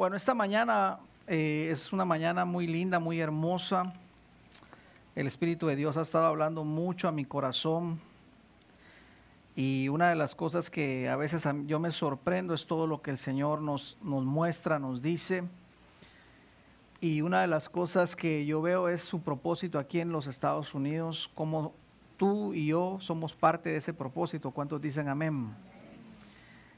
Bueno, esta mañana eh, es una mañana muy linda, muy hermosa. El Espíritu de Dios ha estado hablando mucho a mi corazón. Y una de las cosas que a veces yo me sorprendo es todo lo que el Señor nos, nos muestra, nos dice. Y una de las cosas que yo veo es su propósito aquí en los Estados Unidos, como tú y yo somos parte de ese propósito. ¿Cuántos dicen amén?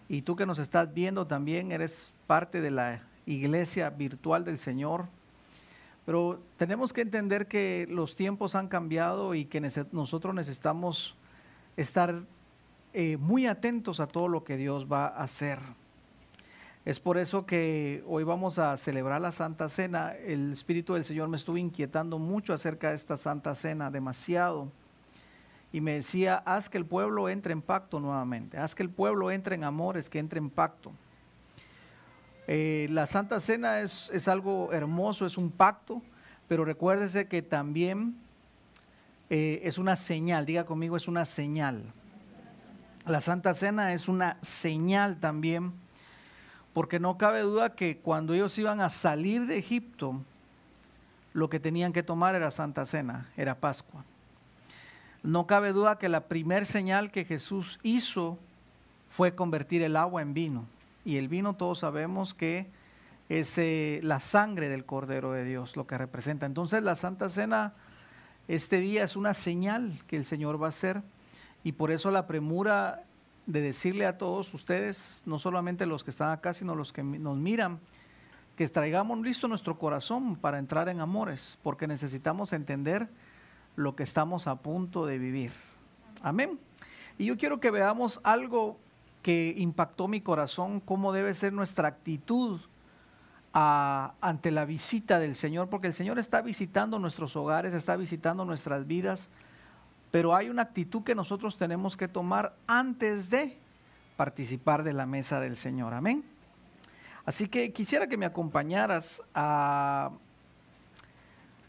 Y tú que nos estás viendo también eres parte de la iglesia virtual del Señor. Pero tenemos que entender que los tiempos han cambiado y que nosotros necesitamos estar eh, muy atentos a todo lo que Dios va a hacer. Es por eso que hoy vamos a celebrar la Santa Cena. El Espíritu del Señor me estuvo inquietando mucho acerca de esta Santa Cena, demasiado. Y me decía, haz que el pueblo entre en pacto nuevamente, haz que el pueblo entre en amores, que entre en pacto. Eh, la Santa Cena es, algo hermoso, es un pacto, pero recuérdese que también eh, es una señal, diga conmigo, es una señal. La Santa Cena es una señal también porque no cabe duda que cuando ellos iban a salir de Egipto, lo que tenían que tomar era Santa Cena, era Pascua. No cabe duda que la primer señal que Jesús hizo fue convertir el agua en vino. Y el vino todos sabemos que es eh, la sangre del Cordero de Dios, lo que representa. Entonces la Santa Cena este día es una señal que el Señor va a hacer y por eso la premura de decirle a todos ustedes, no solamente los que están acá, sino los que nos miran, que traigamos listo nuestro corazón para entrar en amores, porque necesitamos entender lo que estamos a punto de vivir. Amén. Y yo quiero que veamos algo que impactó mi corazón, cómo debe ser nuestra actitud ante la visita del Señor, porque el Señor está visitando nuestros hogares, está visitando nuestras vidas pero hay una actitud que nosotros tenemos que tomar antes de participar de la mesa del Señor. Amén. Así que quisiera que me acompañaras a...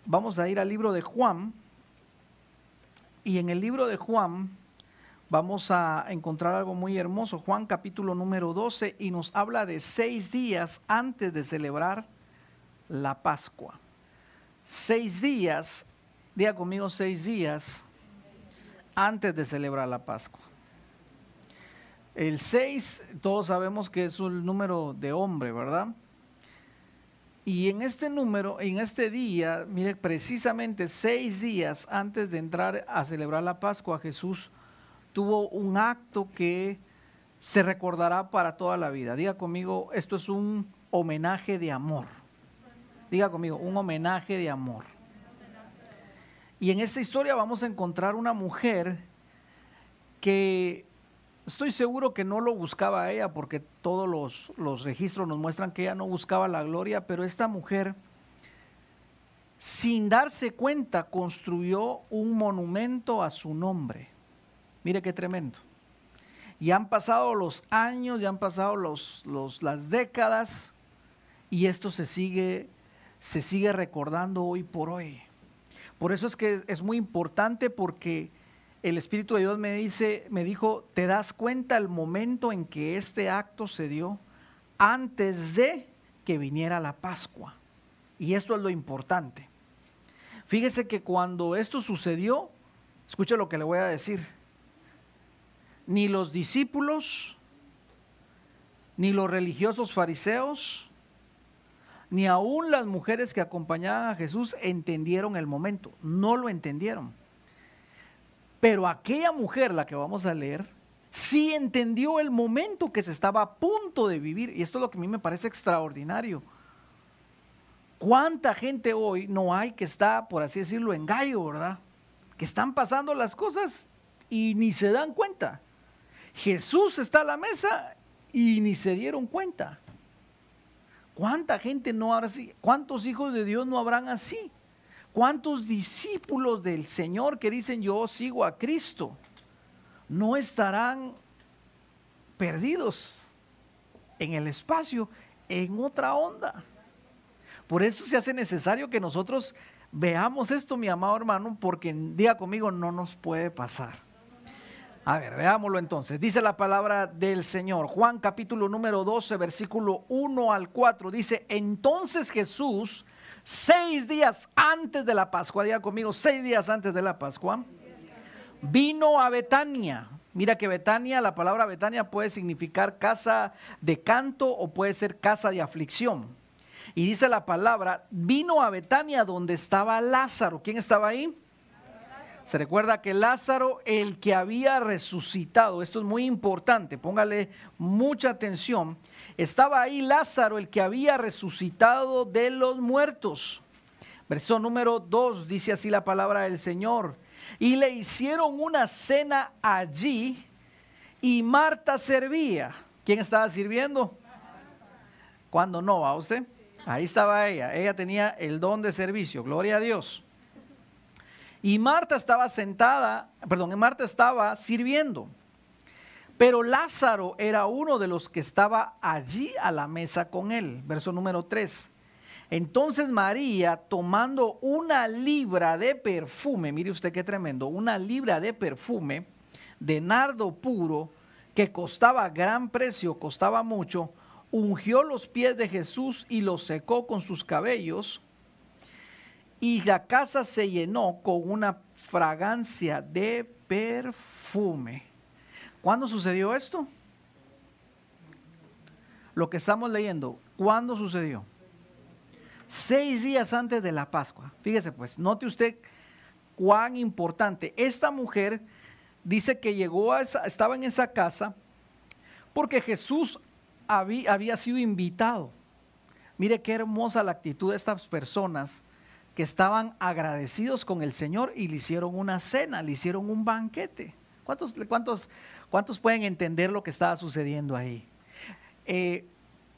Vamos a ir al libro de Juan. Y en el libro de Juan vamos a encontrar algo muy hermoso. Juan capítulo número 12 y nos habla de seis días antes de celebrar la Pascua. Seis días, diga conmigo seis días antes de celebrar la Pascua. El 6, todos sabemos que es un número de hombre, ¿verdad? Y en este número, en este día, mire, precisamente seis días antes de entrar a celebrar la Pascua, Jesús tuvo un acto que se recordará para toda la vida. Diga conmigo, esto es un homenaje de amor. Diga conmigo, un homenaje de amor. Y en esta historia vamos a encontrar una mujer que estoy seguro que no lo buscaba ella, porque todos los, registros nos muestran que ella no buscaba la gloria, pero esta mujer, sin darse cuenta, construyó un monumento a su nombre. Mire qué tremendo. Y han pasado los años, ya han pasado las décadas, y esto se sigue, se sigue recordando hoy por hoy. Por eso es que es muy importante porque el Espíritu de Dios me dice, me dijo, ¿te das cuenta el momento en que este acto se dio antes de que viniera la Pascua? Y esto es lo importante. Fíjese que cuando esto sucedió, escuche lo que le voy a decir. Ni los discípulos, ni los religiosos fariseos, ni aún las mujeres que acompañaban a Jesús entendieron el momento, no lo entendieron. Pero aquella mujer, la que vamos a leer, sí entendió el momento que se estaba a punto de vivir. Y esto es lo que a mí me parece extraordinario. ¿Cuánta gente hoy no hay que está, por así decirlo, en gallo, verdad? Que están pasando las cosas y ni se dan cuenta. Jesús está a la mesa y ni se dieron cuenta. ¿Cuánta gente no habrá así? ¿Cuántos hijos de Dios no habrán así? ¿Cuántos discípulos del Señor que dicen yo sigo a Cristo no estarán perdidos en el espacio, en otra onda? Por eso se hace necesario que nosotros veamos esto, mi amado hermano, porque día conmigo no nos puede pasar. A ver, veámoslo entonces. Dice la palabra del Señor. Juan capítulo número 12, versículo 1 al 4. Dice, entonces Jesús, seis días antes de la Pascua, diga conmigo, seis días antes de la Pascua, vino a Betania. Mira que Betania, la palabra Betania puede significar casa de canto o puede ser casa de aflicción. Y dice la palabra, vino a Betania donde estaba Lázaro. ¿Quién estaba ahí? Se recuerda que Lázaro, el que había resucitado, esto es muy importante, póngale mucha atención, estaba ahí Lázaro, el que había resucitado de los muertos. Verso número 2 dice así la palabra del Señor. Y le hicieron una cena allí y Marta servía. ¿Quién estaba sirviendo? Cuando no, va usted? Ahí estaba ella. Ella tenía el don de servicio. Gloria a Dios. Y Marta estaba sentada, perdón, Marta estaba sirviendo. Pero Lázaro era uno de los que estaba allí a la mesa con él. Verso número 3. Entonces María, tomando una libra de perfume, mire usted qué tremendo, una libra de perfume de nardo puro que costaba gran precio, costaba mucho, ungió los pies de Jesús y los secó con sus cabellos y la casa se llenó con una fragancia de perfume. ¿Cuándo sucedió esto? Lo que estamos leyendo, ¿cuándo sucedió? Seis días antes de la Pascua. Fíjese pues, note usted cuán importante. Esta mujer dice que llegó a esa, estaba en esa casa porque Jesús había, había sido invitado. Mire qué hermosa la actitud de estas personas que estaban agradecidos con el Señor y le hicieron una cena, le hicieron un banquete. ¿Cuántos, cuántos, cuántos pueden entender lo que estaba sucediendo ahí? Eh,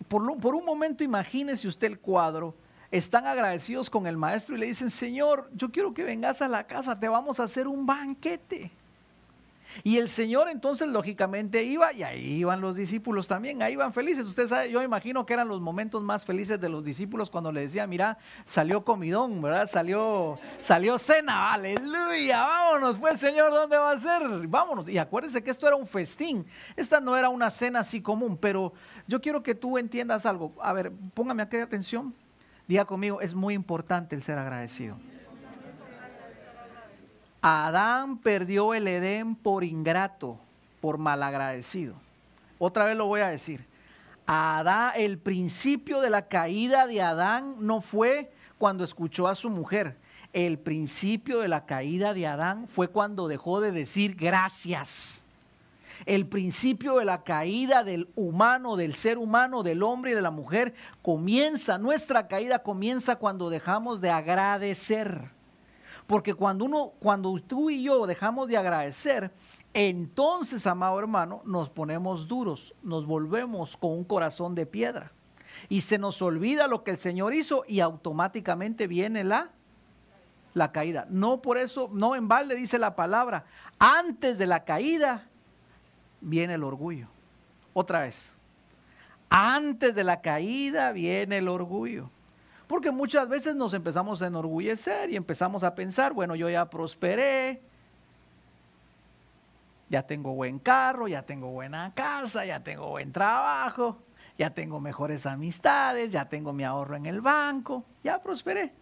por, por un momento imagínese usted el cuadro. Están agradecidos con el maestro y le dicen, Señor, yo quiero que vengas a la casa, te vamos a hacer un banquete. Y el Señor entonces lógicamente iba, y ahí iban los discípulos también, ahí iban felices. Usted sabe, yo imagino que eran los momentos más felices de los discípulos cuando le decía, mira, salió comidón, ¿verdad? Salió, salió cena, aleluya, vámonos pues Señor, ¿dónde va a ser? Vámonos. Y acuérdense que esto era un festín, esta no era una cena así común, pero yo quiero que tú entiendas algo. A ver, póngame aquí atención, diga conmigo, es muy importante el ser agradecido. Adán perdió el Edén por ingrato, por malagradecido. Otra vez lo voy a decir. Adán, el principio de la caída de Adán no fue cuando escuchó a su mujer. El principio de la caída de Adán fue cuando dejó de decir gracias. El principio de la caída del humano, del ser humano, del hombre y de la mujer comienza, nuestra caída comienza cuando dejamos de agradecer. Porque cuando uno, cuando tú y yo dejamos de agradecer, entonces, amado hermano, nos ponemos duros, nos volvemos con un corazón de piedra. Y se nos olvida lo que el Señor hizo y automáticamente viene la, la caída. No por eso, no en balde dice la palabra, antes de la caída viene el orgullo. Otra vez, antes de la caída viene el orgullo. Porque muchas veces nos empezamos a enorgullecer y empezamos a pensar, bueno, yo ya prosperé, ya tengo buen carro, ya tengo buena casa, ya tengo buen trabajo, ya tengo mejores amistades, ya tengo mi ahorro en el banco, ya prosperé.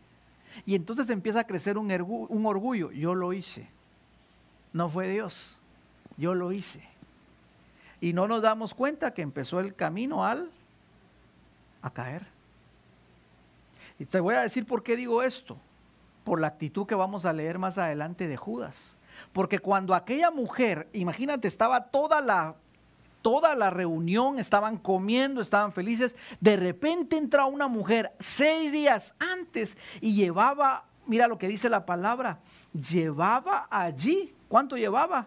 Y entonces empieza a crecer un, orgullo. Yo lo hice. No fue Dios. Yo lo hice. Y no nos damos cuenta que empezó el camino al a caer. Y te voy a decir por qué digo esto. Por la actitud que vamos a leer más adelante de Judas. Porque cuando aquella mujer, imagínate, estaba toda la toda la reunión, estaban comiendo, estaban felices. De repente entra una mujer seis días antes y llevaba, mira lo que dice la palabra, llevaba allí, ¿cuánto llevaba?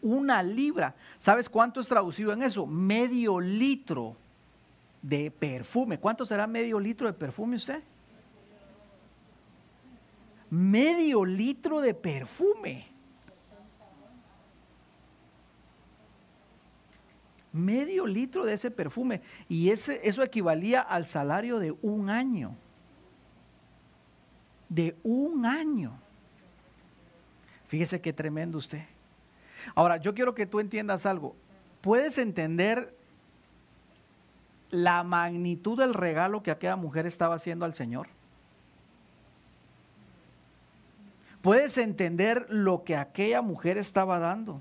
Una libra. ¿Sabes cuánto es traducido en eso? Medio litro de perfume. ¿Cuánto será medio litro de perfume usted? Medio litro de perfume. Medio litro de ese perfume. Y ese, eso equivalía al salario de un año. De un año. Fíjese qué tremendo usted. Ahora, yo quiero que tú entiendas algo. ¿Puedes entender la magnitud del regalo que aquella mujer estaba haciendo al Señor? ¿Puedes entender lo que aquella mujer estaba dando?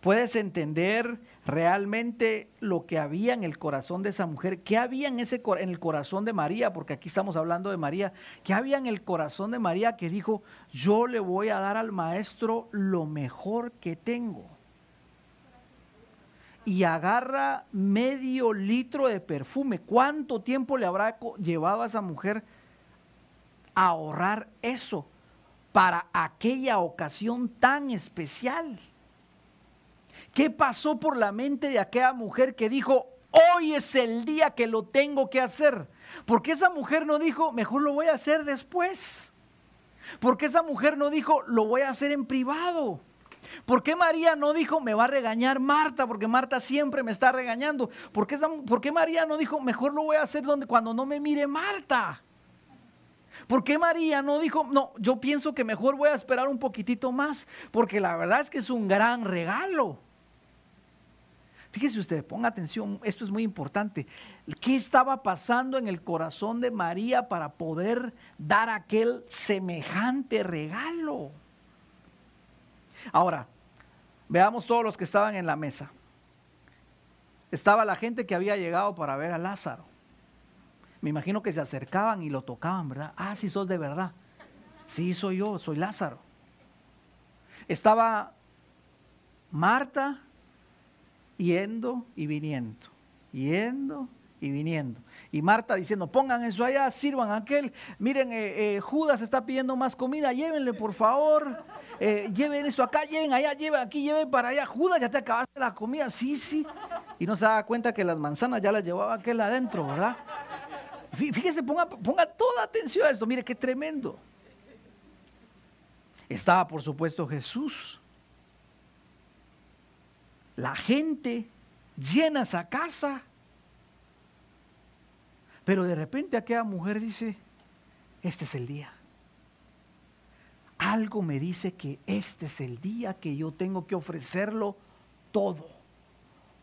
¿Puedes entender realmente lo que había en el corazón de esa mujer? ¿Qué había en, ese, en el corazón de María? Porque aquí estamos hablando de María. ¿Qué había en el corazón de María que dijo, yo le voy a dar al maestro lo mejor que tengo? Y agarra medio litro de perfume. ¿Cuánto tiempo le habrá llevado a esa mujer a ahorrar eso para aquella ocasión tan especial? ¿Qué pasó por la mente de aquella mujer que dijo, hoy es el día que lo tengo que hacer? Porque esa mujer no dijo, mejor lo voy a hacer después. Porque esa mujer no dijo, lo voy a hacer en privado. ¿Por qué María no dijo, me va a regañar Marta? Porque Marta siempre me está regañando. ¿Por qué, María no dijo, mejor lo voy a hacer donde, cuando no me mire Marta? ¿Por qué María no dijo, no, yo pienso que mejor voy a esperar un poquitito más? Porque la verdad es que es un gran regalo. Fíjese usted, ponga atención, esto es muy importante. ¿Qué estaba pasando en el corazón de María para poder dar aquel semejante regalo? Ahora, veamos todos los que estaban en la mesa. Estaba la gente que había llegado para ver a Lázaro. Me imagino que se acercaban y lo tocaban, ¿verdad? Ah, sí, sos de verdad. Sí, soy yo, soy Lázaro. Estaba Marta yendo y viniendo, yendo y viniendo. Y Marta diciendo, pongan eso allá, sirvan aquel. Miren, eh, eh, Judas está pidiendo más comida, llévenle por favor. Eh, lleven eso acá, lleven allá, lleven aquí, lleven para allá. Judas, ya te acabaste la comida, sí, sí. Y no se da cuenta que las manzanas ya las llevaba aquel adentro, ¿verdad? Fíjese, ponga, ponga toda atención a esto, mire qué tremendo. Estaba, por supuesto, Jesús. La gente llena esa casa. Pero de repente aquella mujer dice, este es el día algo me dice que este es el día que yo tengo que ofrecerlo todo,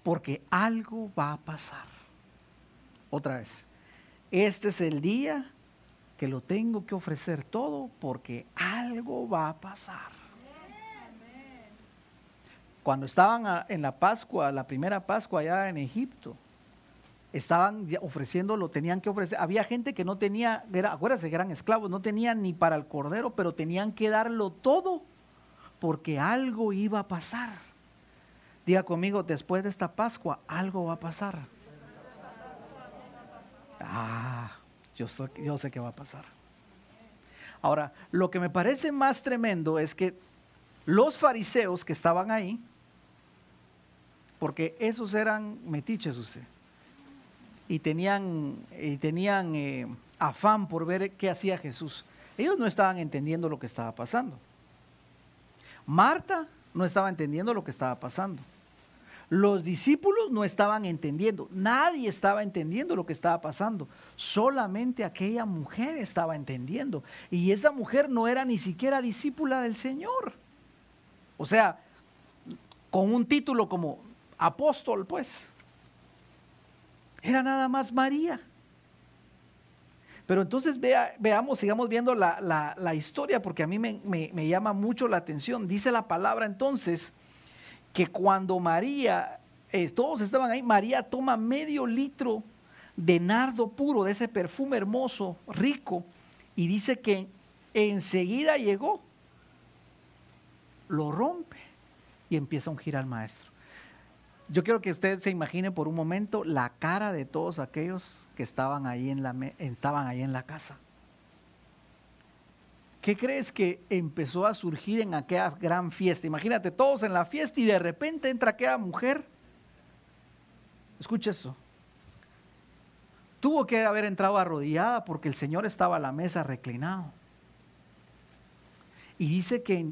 porque algo va a pasar. Otra vez, este es el día que lo tengo que ofrecer todo porque algo va a pasar. Cuando estaban en la Pascua, la primera Pascua allá en Egipto, estaban ofreciendo, lo tenían que ofrecer. Había gente que no tenía, era, acuérdense que eran esclavos, no tenían ni para el cordero, pero tenían que darlo todo porque algo iba a pasar. Diga conmigo, después de esta Pascua, algo va a pasar. Ah, yo, yo sé que va a pasar. Ahora, lo que me parece más tremendo es que los fariseos que estaban ahí, porque esos eran metiches usted, y tenían, y tenían eh, afán por ver qué hacía Jesús. Ellos no estaban entendiendo lo que estaba pasando. Marta no estaba entendiendo lo que estaba pasando. Los discípulos no estaban entendiendo, nadie estaba entendiendo lo que estaba pasando, solamente aquella mujer estaba entendiendo. Y esa mujer no era ni siquiera discípula del Señor. O sea, con un título como apóstol, pues. Era nada más María. Pero entonces veamos, sigamos viendo la, historia porque a mí me, llama mucho la atención. Dice la palabra entonces que cuando María, eh, todos estaban ahí, María toma medio litro de nardo puro, de ese perfume hermoso, rico, y dice que enseguida llegó, lo rompe y empieza a ungir al maestro. Yo quiero que usted se imagine por un momento la cara de todos aquellos que estaban ahí en la, estaban ahí en la casa. ¿Qué crees que empezó a surgir en aquella gran fiesta? Imagínate todos en la fiesta y de repente entra aquella mujer. Escucha esto. Tuvo que haber entrado arrodillada porque el Señor estaba a la mesa reclinado. Y dice que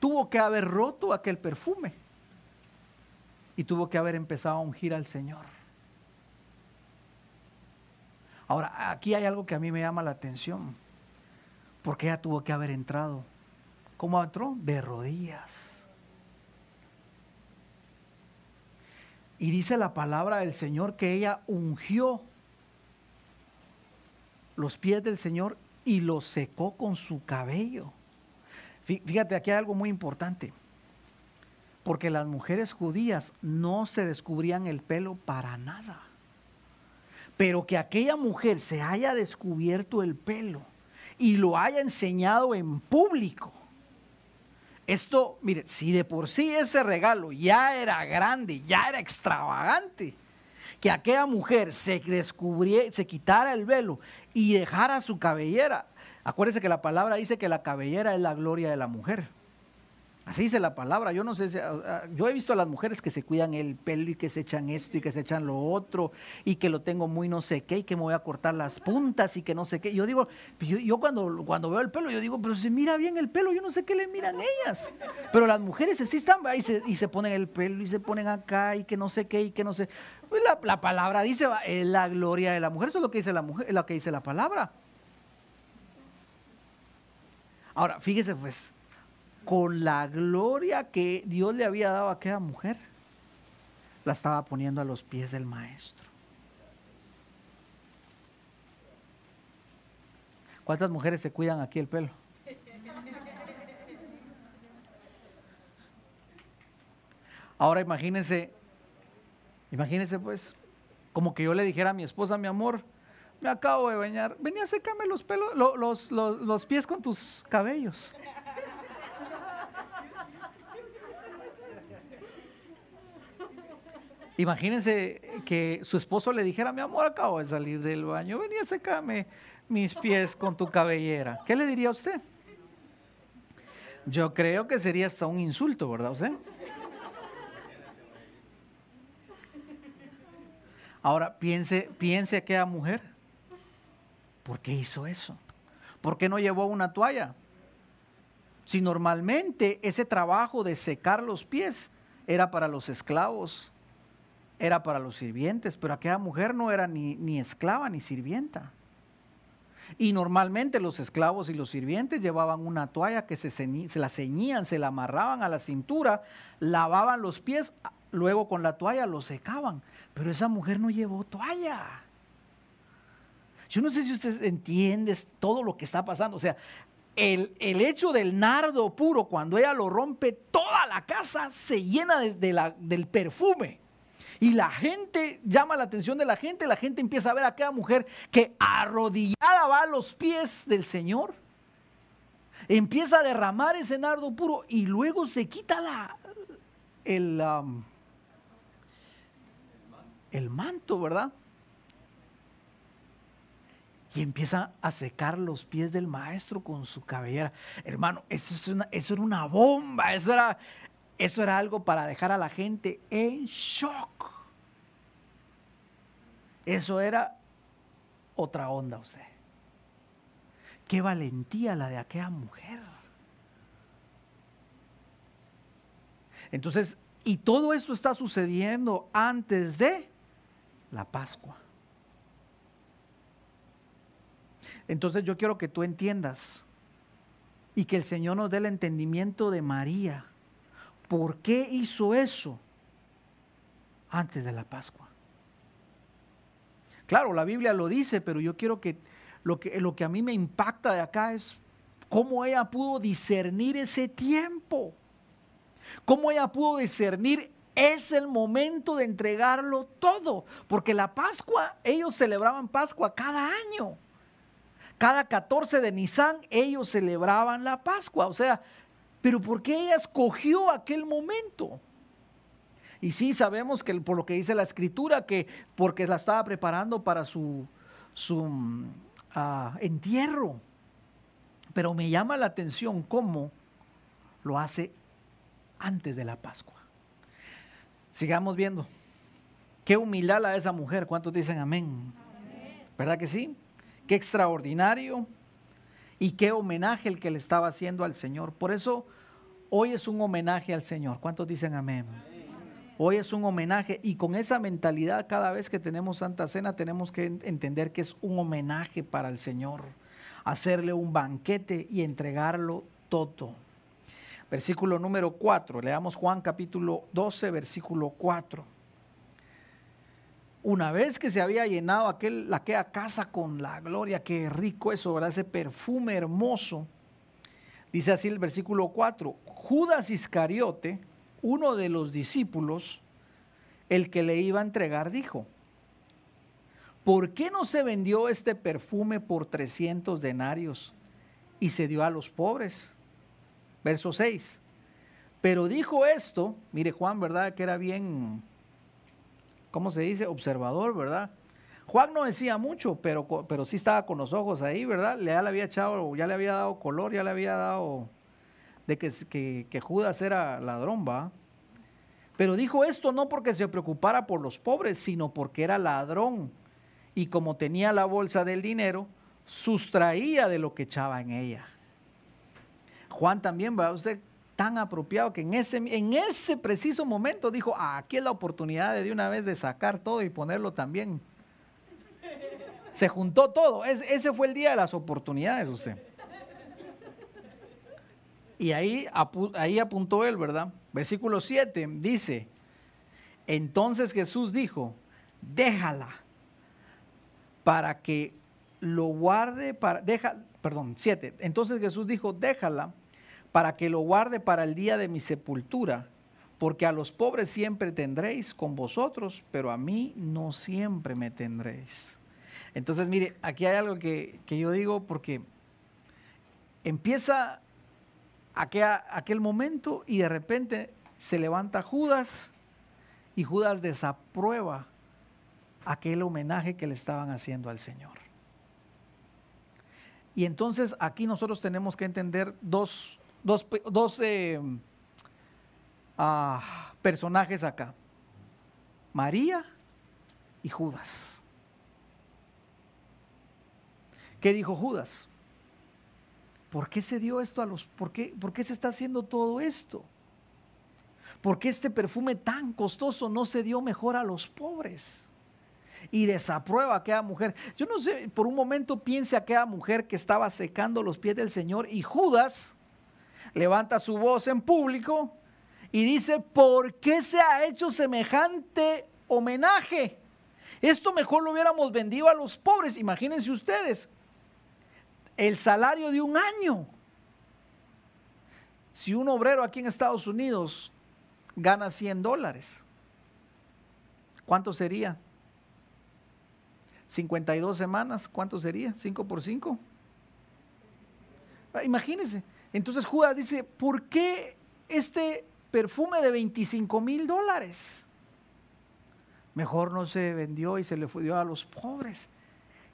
tuvo que haber roto aquel perfume y tuvo que haber empezado a ungir al Señor. Ahora, aquí hay algo que a mí me llama la atención, porque ella tuvo que haber entrado. ¿Cómo entró? De rodillas. Y dice la palabra del Señor que ella ungió los pies del Señor y los secó con su cabello. Fíjate, aquí hay algo muy importante. Porque las mujeres judías no se descubrían el pelo para nada. Pero que aquella mujer se haya descubierto el pelo y lo haya enseñado en público. Esto, mire, si de por sí ese regalo ya era grande, ya era extravagante, que aquella mujer se descubriera, se quitara el velo y dejara su cabellera. Acuérdese que la palabra dice que la cabellera es la gloria de la mujer. Así dice la palabra. Yo no sé, si, yo he visto a las mujeres que se cuidan el pelo y que se echan esto y que se echan lo otro y que lo tengo muy no sé qué y que me voy a cortar las puntas y que no sé qué. Yo digo, yo, cuando, cuando veo el pelo, yo digo, pero se mira bien el pelo, yo no sé qué le miran ellas. Pero las mujeres sí están y se, y se ponen el pelo y se ponen acá y que no sé qué y que no sé. Pues la, la, palabra dice, la gloria de la mujer, eso es lo que dice la mujer, lo que dice la palabra. Ahora, fíjese pues, con la gloria que Dios le había dado a aquella mujer, la estaba poniendo a los pies del maestro. ¿Cuántas mujeres se cuidan aquí el pelo? Ahora imagínense, imagínense pues, como que yo le dijera a mi esposa, mi amor, me acabo de bañar, venía a secarme los pelos, los, los pies con tus cabellos. Imagínense que su esposo le dijera, mi amor, acabo de salir del baño, venía a secarme mis pies con tu cabellera. ¿Qué le diría usted? Yo creo que sería hasta un insulto, ¿verdad usted? Ahora piense, piense aquella mujer. ¿Por qué hizo eso? ¿Por qué no llevó una toalla? Si normalmente ese trabajo de secar los pies era para los esclavos era para los sirvientes, pero aquella mujer no era ni, ni esclava ni sirvienta. Y normalmente los esclavos y los sirvientes llevaban una toalla que se, se, la ceñían, se la amarraban a la cintura, lavaban los pies, luego con la toalla los secaban. Pero esa mujer no llevó toalla. Yo no sé si usted entiende todo lo que está pasando. O sea, el, hecho del nardo puro, cuando ella lo rompe, toda la casa se llena la, del perfume. Y la gente llama la atención de la gente, la gente empieza a ver a aquella mujer que arrodillada va a los pies del Señor. Empieza a derramar ese nardo puro y luego se quita la, el, el manto, ¿verdad? y empieza a secar los pies del maestro con su cabellera. Hermano, eso, es una, eso era una bomba, eso era, eso era algo para dejar a la gente en shock. Eso era otra onda usted. Qué valentía la de aquella mujer. Entonces, y todo esto está sucediendo antes de la Pascua. Entonces yo quiero que tú entiendas y que el Señor nos dé el entendimiento de María ¿Por qué hizo eso antes de la Pascua? Claro, la Biblia lo dice, pero yo quiero que lo que, a mí me impacta de acá es cómo ella pudo discernir ese tiempo. Cómo ella pudo discernir es el momento de entregarlo todo. Porque la Pascua, ellos celebraban Pascua cada año. Cada 14 de Nisan ellos celebraban la Pascua. O sea, pero ¿por qué ella escogió aquel momento? Y sí, sabemos que por lo que dice la escritura, que porque la estaba preparando para su, su ah, entierro. Pero me llama la atención cómo lo hace antes de la Pascua. Sigamos viendo. Qué humildad la de esa mujer. ¿Cuántos dicen amén? amén? ¿Verdad que sí? Qué extraordinario y qué homenaje el que le estaba haciendo al Señor. Por eso hoy es un homenaje al Señor. ¿Cuántos dicen amén? Hoy es un homenaje y con esa mentalidad cada vez que tenemos Santa Cena tenemos que entender que es un homenaje para el Señor. Hacerle un banquete y entregarlo todo. Versículo número 4. Leamos Juan capítulo 12, versículo 4. una vez que se había llenado aquel, aquella casa con la gloria, qué rico eso, ¿verdad? Ese perfume hermoso. Dice así el versículo 4, Judas Iscariote, uno de los discípulos, el que le iba a entregar, dijo, ¿por qué no se vendió este perfume por 300 denarios y se dio a los pobres? Verso 6. Pero dijo esto, mire Juan, ¿verdad? Que era bien ¿cómo se dice? Observador, ¿verdad? Juan no decía mucho, pero, pero sí estaba con los ojos ahí, ¿verdad? Ya le había echado, ya le había dado color, ya le había dado de que, Judas era ladrón, ¿va? Pero dijo esto no porque se preocupara por los pobres, sino porque era ladrón. Y como tenía la bolsa del dinero, sustraía de lo que echaba en ella. Juan también, ¿va? Usted tan apropiado que en ese, en ese preciso momento dijo, ah, aquí es la oportunidad de de una vez de sacar todo y ponerlo también. Se juntó todo. ese fue el día de las oportunidades usted. Y ahí, ahí apuntó él, ¿verdad? Versículo 7 dice, entonces Jesús dijo, déjala para que lo guarde para, deja, perdón, 7. Entonces Jesús dijo, déjala para que lo guarde para el día de mi sepultura, porque a los pobres siempre tendréis con vosotros, pero a mí no siempre me tendréis. Entonces, mire, aquí hay algo que, yo digo porque empieza aquel, momento y de repente se levanta Judas y Judas desaprueba aquel homenaje que le estaban haciendo al Señor. Y entonces aquí nosotros tenemos que entender dos, dos, eh, ah, personajes acá. María y Judas. ¿Qué dijo Judas? ¿Por qué se dio esto a los... ¿Por qué, por qué se está haciendo todo esto? ¿Por qué este perfume tan costoso no se dio mejor a los pobres? Y desaprueba a aquella mujer. Yo no sé, por un momento piense a aquella mujer que estaba secando los pies del Señor y Judas levanta su voz en público y dice, ¿por qué se ha hecho semejante homenaje? Esto mejor lo hubiéramos vendido a los pobres. Imagínense ustedes, el salario de un año. Si un obrero aquí en Estados Unidos gana 100 dólares, ¿cuánto sería? 52 semanas, ¿cuánto sería? ¿5 por 5? Imagínense, entonces Judas dice, ¿por qué este perfume de 25 mil dólares? Mejor no se vendió y se le dio a los pobres.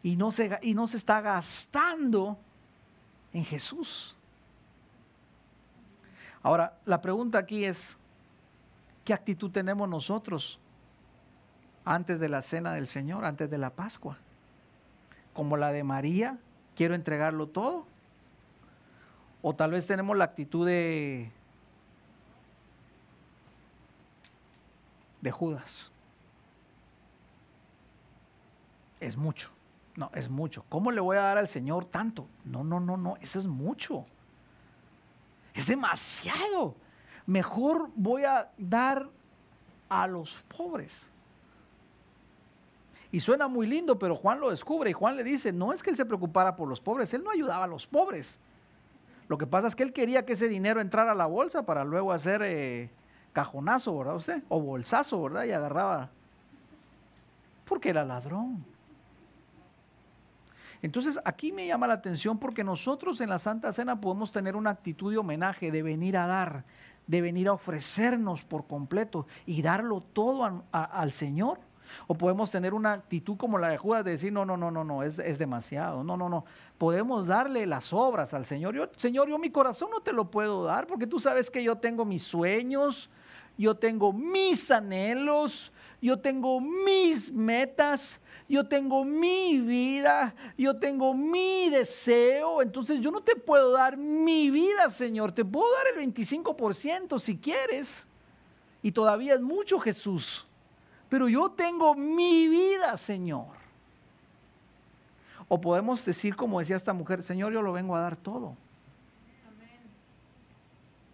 Y no, se, y no se está gastando en Jesús. Ahora, la pregunta aquí es, ¿qué actitud tenemos nosotros antes de la cena del Señor, antes de la Pascua? Como la de María, quiero entregarlo todo o tal vez tenemos la actitud de, de Judas. Es mucho. No, es mucho. ¿Cómo le voy a dar al Señor tanto? No, no, no, no, eso es mucho. Es demasiado. Mejor voy a dar a los pobres. Y suena muy lindo, pero Juan lo descubre y Juan le dice, no es que él se preocupara por los pobres, él no ayudaba a los pobres. Lo que pasa es que él quería que ese dinero entrara a la bolsa para luego hacer eh, cajonazo, ¿verdad usted? O bolsazo, ¿verdad? Y agarraba. Porque era ladrón. Entonces aquí me llama la atención porque nosotros en la Santa Cena podemos tener una actitud de homenaje, de venir a dar, de venir a ofrecernos por completo y darlo todo al Señor. O podemos tener una actitud como la de Judas de decir, no, no, no, no, no, es, es demasiado. No, no, no. Podemos darle las obras al Señor. Señor, yo mi corazón no te lo puedo dar porque tú sabes que yo tengo mis sueños, yo tengo mis anhelos, yo tengo mis metas, yo tengo mi vida, yo tengo mi deseo. Entonces yo no te puedo dar mi vida, Señor. Te puedo dar el 25% si quieres. Y todavía es mucho, Jesús pero yo tengo mi vida, Señor. O podemos decir, como decía esta mujer, Señor, yo lo vengo a dar todo.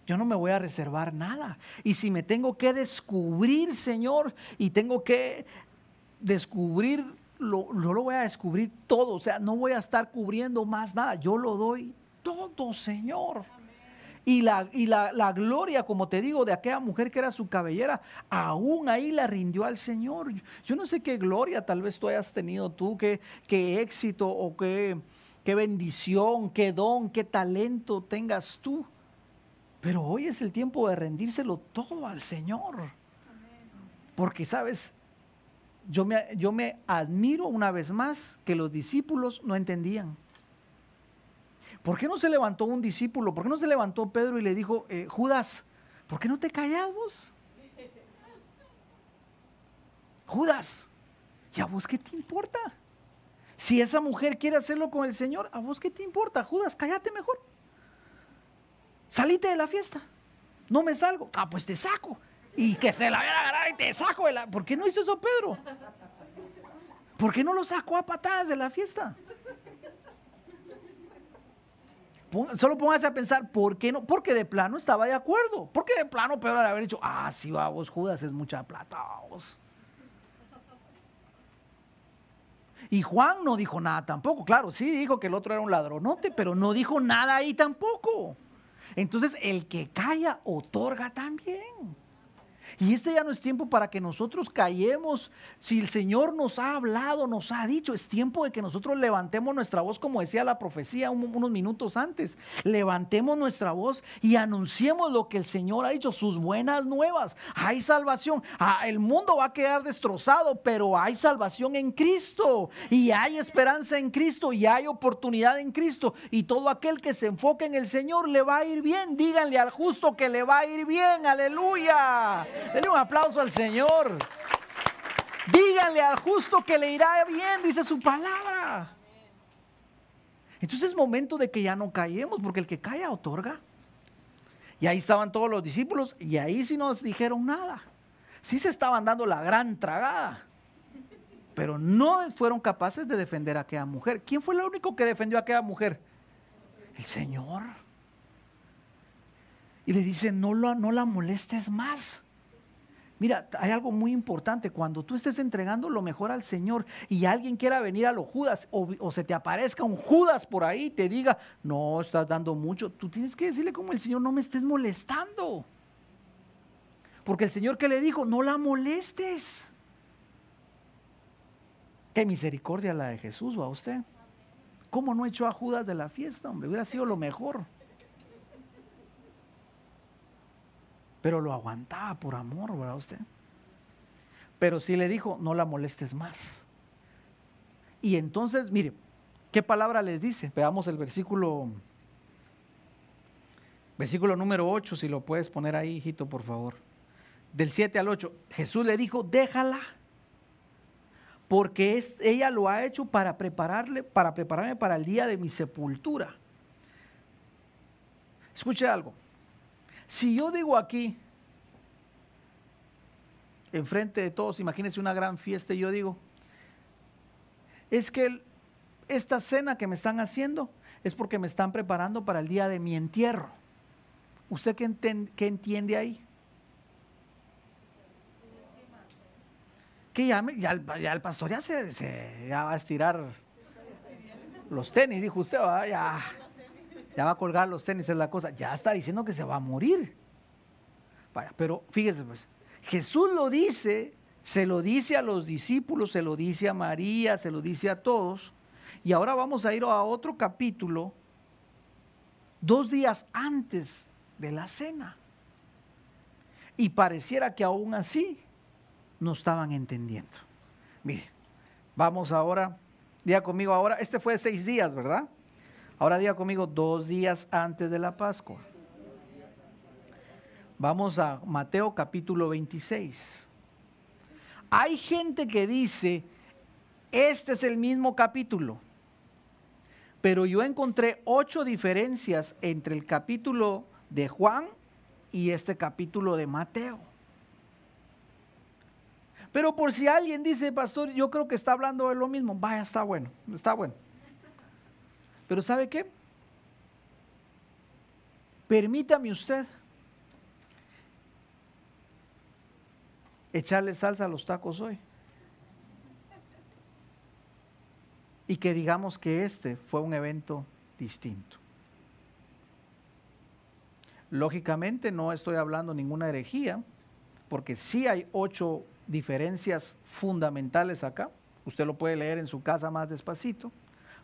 Yo no me voy a reservar nada. Y si me tengo que descubrir, Señor, y tengo que descubrir, lo, lo voy a descubrir todo, o sea, no voy a estar cubriendo más nada, yo lo doy todo, Señor. Y, la, y la, la, gloria, como te digo, de aquella mujer que era su cabellera, aún ahí la rindió al Señor. Yo no sé qué gloria tal vez tú hayas tenido tú, qué, qué éxito o qué, qué bendición, qué don, qué talento tengas tú. Pero hoy es el tiempo de rendírselo todo al Señor. Porque, ¿sabes? Yo me, yo me admiro una vez más que los discípulos no entendían. ¿Por qué no se levantó un discípulo? ¿Por qué no se levantó Pedro y le dijo, eh, Judas, ¿por qué no te callas vos? Judas, ¿y a vos qué te importa? Si esa mujer quiere hacerlo con el Señor, ¿a vos qué te importa? Judas, cállate mejor. Salite de la fiesta. No me salgo. Ah, pues te saco. Y que se la vea agarrar y te saco de la... ¿Por qué no hizo eso Pedro? ¿Por qué no lo sacó a patadas de la fiesta? Solo póngase a pensar, ¿por qué no? Porque de plano estaba de acuerdo. Porque de plano Pedro de haber dicho, ah, sí, vamos, Judas, es mucha plata, vamos. Y Juan no dijo nada tampoco. Claro, sí dijo que el otro era un ladronote, pero no dijo nada ahí tampoco. Entonces, el que calla, otorga también. Y este ya no es tiempo para que nosotros callemos. Si el Señor nos ha hablado, nos ha dicho, es tiempo de que nosotros levantemos nuestra voz, como decía la profecía unos minutos antes. Levantemos nuestra voz y anunciemos lo que el Señor ha dicho, sus buenas nuevas. Hay salvación. Ah, el mundo va a quedar destrozado, pero hay salvación en Cristo. Y hay esperanza en Cristo y hay oportunidad en Cristo. Y todo aquel que se enfoque en el Señor le va a ir bien. Díganle al justo que le va a ir bien. Aleluya. Denle un aplauso al Señor. Díganle al justo que le irá bien, dice su palabra. Entonces es momento de que ya no callemos, porque el que calla otorga. Y ahí estaban todos los discípulos y ahí sí nos dijeron nada. Sí se estaban dando la gran tragada, pero no fueron capaces de defender a aquella mujer. ¿Quién fue el único que defendió a aquella mujer? El Señor. Y le dice, no, lo, no la molestes más. Mira, hay algo muy importante. Cuando tú estés entregando lo mejor al Señor y alguien quiera venir a los Judas o, se te aparezca un Judas por ahí y te diga, no, estás dando mucho, tú tienes que decirle como el Señor, no me estés molestando. Porque el Señor que le dijo, no la molestes. Qué misericordia la de Jesús, va usted. ¿Cómo no echó a Judas de la fiesta, hombre? Hubiera sido lo mejor. Pero lo aguantaba por amor, ¿verdad usted? Pero sí le dijo, no la molestes más. Y entonces, mire, ¿qué palabra les dice? Veamos el versículo, versículo número 8, si lo puedes poner ahí, hijito, por favor. Del 7 al 8. Jesús le dijo, déjala, porque es, ella lo ha hecho para prepararle, para prepararme para el día de mi sepultura. Escuche algo. Si yo digo aquí, enfrente de todos, imagínense una gran fiesta y yo digo, es que esta cena que me están haciendo es porque me están preparando para el día de mi entierro. ¿Usted qué, entiende ahí? Que ya, el, pastor ya se, va a estirar los tenis, dijo usted, ya, ya va a colgar los tenis, es la cosa. Ya está diciendo que se va a morir. Pero fíjese pues, Jesús lo dice, se lo dice a los discípulos, se lo dice a María, se lo dice a todos. Y ahora vamos a ir a otro capítulo, dos días antes de la cena. Y pareciera que aún así no estaban entendiendo. Mire, vamos ahora, día conmigo ahora, este fue seis días, ¿verdad? Ahora diga conmigo dos días antes de la Pascua. Vamos a Mateo capítulo 26. Hay gente que dice, este es el mismo capítulo, pero yo encontré ocho diferencias entre el capítulo de Juan y este capítulo de Mateo. Pero por si alguien dice, pastor, yo creo que está hablando de lo mismo, vaya, está bueno, está bueno. Pero ¿sabe qué? Permítame usted echarle salsa a los tacos hoy. y que digamos que este fue un evento distinto. Lógicamente no estoy hablando ninguna herejía, porque sí hay ocho diferencias fundamentales acá. Usted lo puede leer en su casa más despacito.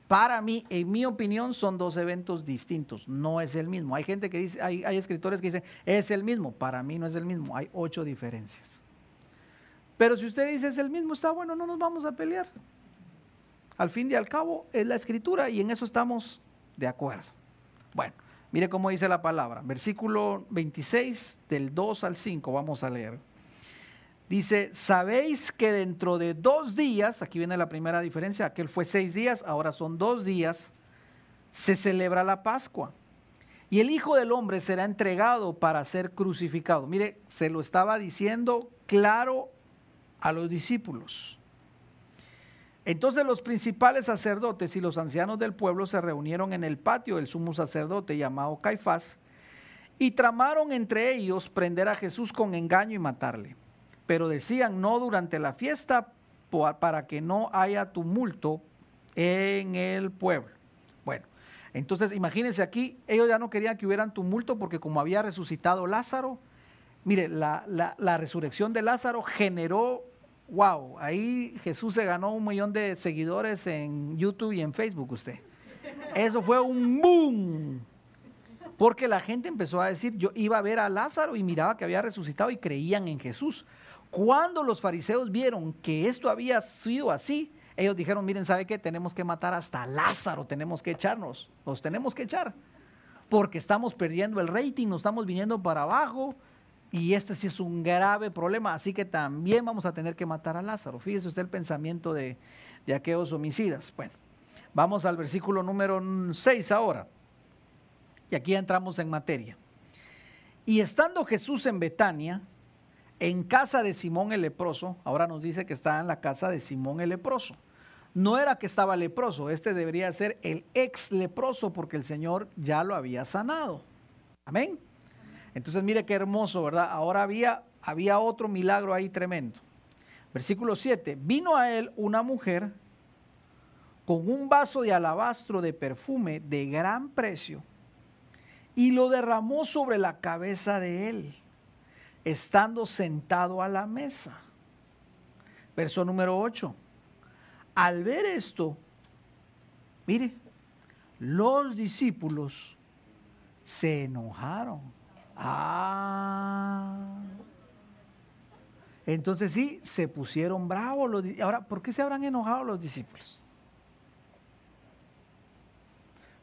Para mí, en mi opinión, son dos eventos distintos. No es el mismo. Hay gente que dice, hay, escritores que dicen, es el mismo. Para mí no es el mismo. Hay ocho diferencias. Pero si usted dice es el mismo, está bueno, no nos vamos a pelear. Al fin y al cabo es la escritura y en eso estamos de acuerdo. Bueno, mire cómo dice la palabra. Versículo 26 del 2 al 5 vamos a leer. Dice, sabéis que dentro de dos días, aquí viene la primera diferencia, aquel fue seis días, ahora son dos días, se celebra la Pascua. Y el Hijo del Hombre será entregado para ser crucificado. Mire, se lo estaba diciendo claro a los discípulos. Entonces los principales sacerdotes y los ancianos del pueblo se reunieron en el patio del sumo sacerdote llamado Caifás y tramaron entre ellos prender a Jesús con engaño y matarle. Pero decían no durante la fiesta para que no haya tumulto en el pueblo. Bueno, entonces imagínense aquí, ellos ya no querían que hubieran tumulto porque como había resucitado Lázaro, mire, la, la resurrección de Lázaro generó wow, ahí Jesús se ganó un millón de seguidores en YouTube y en Facebook usted. Eso fue un boom. Porque la gente empezó a decir, yo iba a ver a Lázaro y miraba que había resucitado y creían en Jesús. Cuando los fariseos vieron que esto había sido así, ellos dijeron, miren, ¿sabe qué? Tenemos que matar hasta Lázaro, tenemos que echarnos, los tenemos que echar. Porque estamos perdiendo el rating, nos estamos viniendo para abajo y este sí es un grave problema, así que también vamos a tener que matar a Lázaro. Fíjese usted el pensamiento de, aquellos homicidas. Bueno, vamos al versículo número 6 ahora. Y aquí entramos en materia. Y estando Jesús en Betania, en casa de Simón el leproso, ahora nos dice que está en la casa de Simón el leproso. No era que estaba leproso, este debería ser el ex leproso porque el Señor ya lo había sanado. Amén. Entonces mire qué hermoso, ¿verdad? Ahora había, había otro milagro ahí tremendo. Versículo 7, vino a él una mujer con un vaso de alabastro de perfume de gran precio y lo derramó sobre la cabeza de él, estando sentado a la mesa. Verso número 8. Al ver esto, mire, los discípulos se enojaron Ah. Entonces sí, se pusieron bravos. Los, ahora, ¿por qué se habrán enojado los discípulos?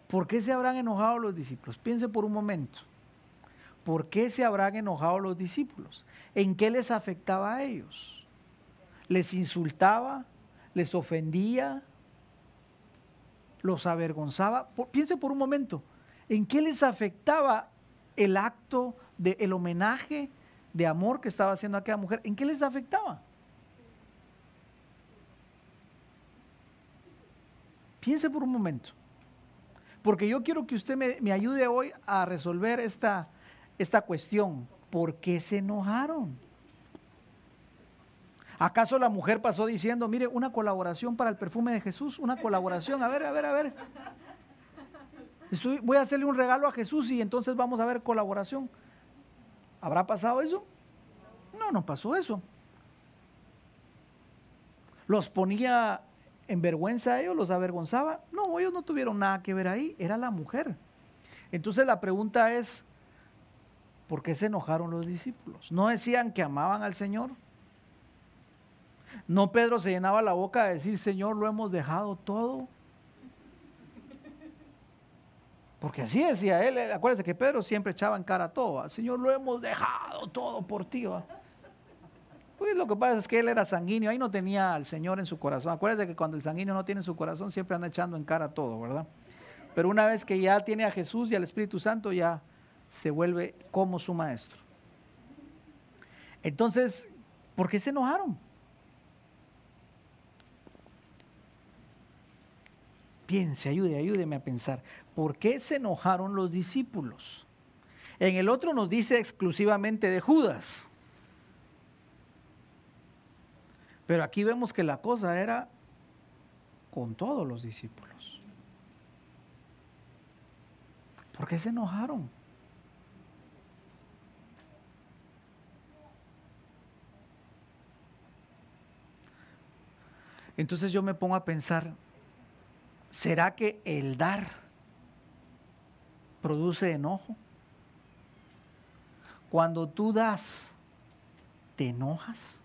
¿Por qué se habrán enojado los discípulos? Piense por un momento. ¿Por qué se habrán enojado los discípulos? ¿En qué les afectaba a ellos? ¿Les insultaba? ¿Les ofendía? ¿Los avergonzaba? piense por un momento. ¿En qué les afectaba el acto del el homenaje de amor que estaba haciendo aquella mujer, ¿en qué les afectaba? Piense por un momento. Porque yo quiero que usted me, ayude hoy a resolver esta, esta cuestión. ¿Por qué se enojaron? ¿Acaso la mujer pasó diciendo, mire, una colaboración para el perfume de Jesús? Una colaboración, a ver, a ver, a ver voy a hacerle un regalo a Jesús y entonces vamos a ver colaboración. ¿Habrá pasado eso? No, no pasó eso. ¿Los ponía en vergüenza a ellos? ¿Los avergonzaba? No, ellos no tuvieron nada que ver ahí, era la mujer. Entonces la pregunta es, ¿por qué se enojaron los discípulos? ¿No decían que amaban al Señor? ¿No Pedro se llenaba la boca de decir, Señor, lo hemos dejado todo? Porque así decía él, acuérdense que Pedro siempre echaba en cara todo, Señor, lo hemos dejado todo por ti. Pues lo que pasa es que él era sanguíneo, ahí no tenía al Señor en su corazón. Acuérdense que cuando el sanguíneo no tiene su corazón, siempre anda echando en cara todo, ¿verdad? Pero una vez que ya tiene a Jesús y al Espíritu Santo, ya se vuelve como su maestro. Entonces, ¿por qué se enojaron? Piense, ayude, ayúdeme a pensar. ¿Por qué se enojaron los discípulos? En el otro nos dice exclusivamente de Judas. Pero aquí vemos que la cosa era con todos los discípulos. ¿Por qué se enojaron? Entonces yo me pongo a pensar, ¿será que el dar produce enojo? Cuando tú das, ¿te enojas?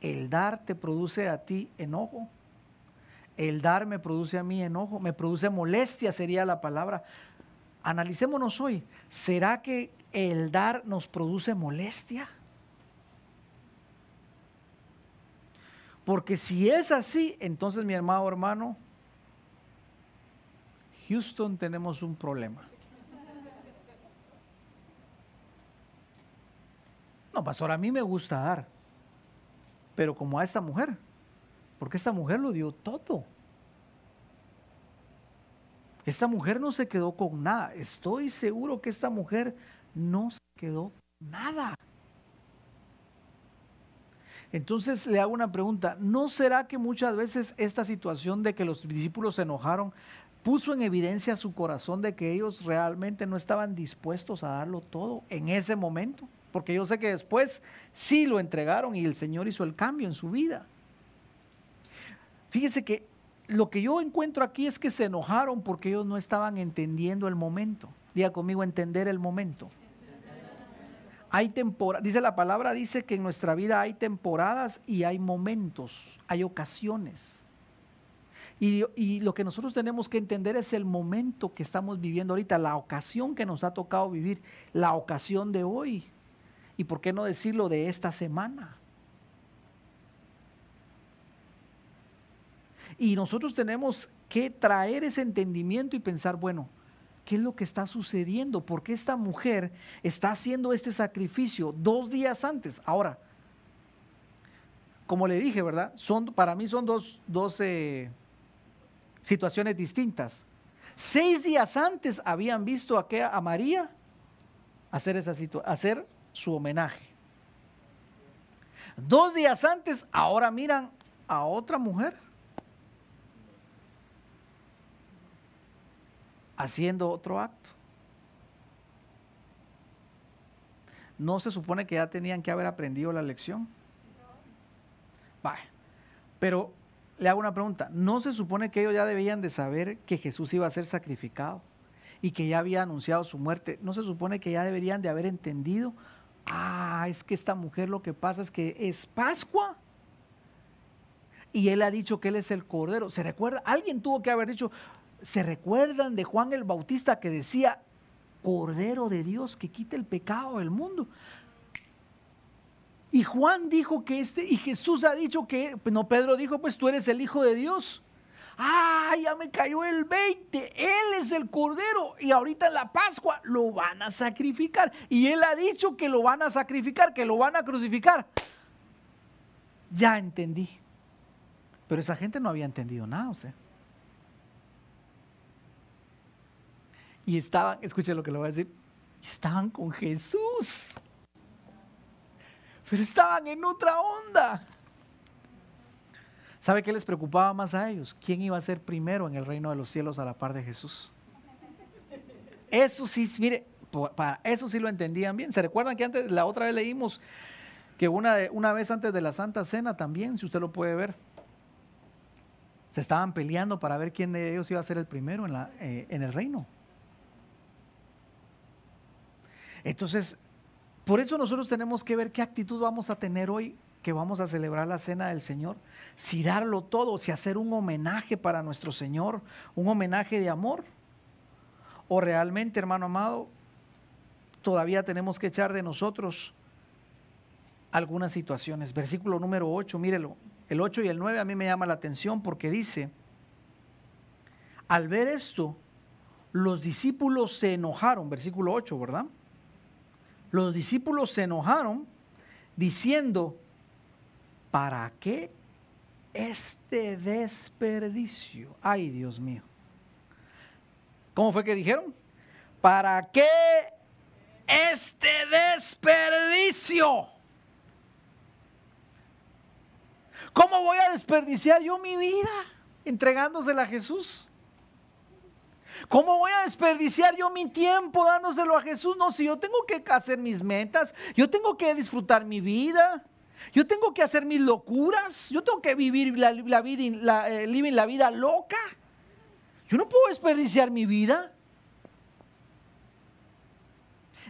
¿El dar te produce a ti enojo? El dar me produce a mí enojo, me produce molestia sería la palabra. Analicémonos hoy. ¿Será que el dar nos produce molestia? Porque si es así, entonces mi hermano hermano, Houston tenemos un problema. No, pastor, a mí me gusta dar, pero como a esta mujer, porque esta mujer lo dio todo. Esta mujer no se quedó con nada. Estoy seguro que esta mujer no se quedó con nada. Entonces le hago una pregunta, ¿no será que muchas veces esta situación de que los discípulos se enojaron puso en evidencia su corazón de que ellos realmente no estaban dispuestos a darlo todo en ese momento? Porque yo sé que después sí lo entregaron y el Señor hizo el cambio en su vida. Fíjese que lo que yo encuentro aquí es que se enojaron porque ellos no estaban entendiendo el momento. Diga conmigo, entender el momento. Hay dice la palabra, dice que en nuestra vida hay temporadas y hay momentos, hay ocasiones. Y, y, lo que nosotros tenemos que entender es el momento que estamos viviendo ahorita, la ocasión que nos ha tocado vivir, la ocasión de hoy. Y por qué no decirlo de esta semana. Y nosotros tenemos que traer ese entendimiento y pensar, bueno, ¿Qué es lo que está sucediendo? ¿Por qué esta mujer está haciendo este sacrificio dos días antes? Ahora, como le dije, ¿verdad? Son, para mí son dos, eh, situaciones distintas. Seis días antes habían visto a, a María hacer, esa hacer su homenaje. Dos días antes, ahora miran a otra mujer haciendo otro acto. ¿No se supone que ya tenían que haber aprendido la lección? Vaya. Pero le hago una pregunta. ¿No se supone que ellos ya debían de saber que Jesús iba a ser sacrificado y que ya había anunciado su muerte? ¿No se supone que ya deberían de haber entendido? Ah, es que esta mujer lo que pasa es que es Pascua. Y él ha dicho que él es el Cordero. ¿Se recuerda? Alguien tuvo que haber dicho, ¿Se recuerdan de Juan el Bautista que decía, Cordero de Dios que quita el pecado del mundo? Y Juan dijo que este, y Jesús ha dicho que, no, Pedro dijo, pues tú eres el Hijo de Dios. Ah, ya me cayó el 20. Él es el Cordero. Y ahorita en la Pascua lo van a sacrificar. Y Él ha dicho que lo van a sacrificar, que lo van a crucificar. Ya entendí. Pero esa gente no había entendido nada, usted. Y estaban, escuchen lo que le voy a decir, estaban con Jesús. Pero estaban en otra onda. ¿Sabe qué les preocupaba más a ellos? ¿Quién iba a ser primero en el reino de los cielos a la par de Jesús? Eso sí, mire, para eso sí lo entendían bien. ¿Se recuerdan que antes, la otra vez leímos que una, una vez antes de la Santa Cena también, si usted lo puede ver, se estaban peleando para ver quién de ellos iba a ser el primero en, la, eh, en el reino? Entonces, por eso nosotros tenemos que ver qué actitud vamos a tener hoy que vamos a celebrar la cena del Señor. Si darlo todo, si hacer un homenaje para nuestro Señor, un homenaje de amor. O realmente, hermano amado, todavía tenemos que echar de nosotros algunas situaciones. Versículo número 8, mírelo. El 8 y el 9 a mí me llama la atención porque dice, al ver esto, los discípulos se enojaron, versículo 8, ¿verdad? Los discípulos se enojaron diciendo, ¿para qué este desperdicio? Ay, Dios mío. ¿Cómo fue que dijeron? ¿Para qué este desperdicio? ¿Cómo voy a desperdiciar yo mi vida entregándosela a Jesús? ¿Cómo voy a desperdiciar yo mi tiempo dándoselo a Jesús? No, si yo tengo que hacer mis metas, yo tengo que disfrutar mi vida, yo tengo que hacer mis locuras, yo tengo que vivir la, vida, la, eh, la vida loca. Yo no puedo desperdiciar mi vida.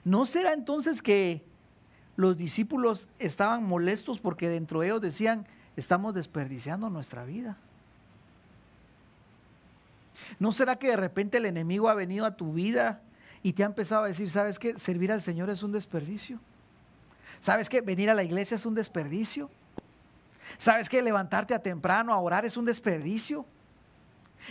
¿No será entonces que los discípulos estaban molestos porque dentro de ellos decían, estamos desperdiciando nuestra vida? ¿No será que de repente el enemigo ha venido a tu vida y te ha empezado a decir, ¿sabes qué? Servir al Señor es un desperdicio. ¿Sabes qué? Venir a la iglesia es un desperdicio. ¿Sabes qué? Levantarte a temprano a orar es un desperdicio.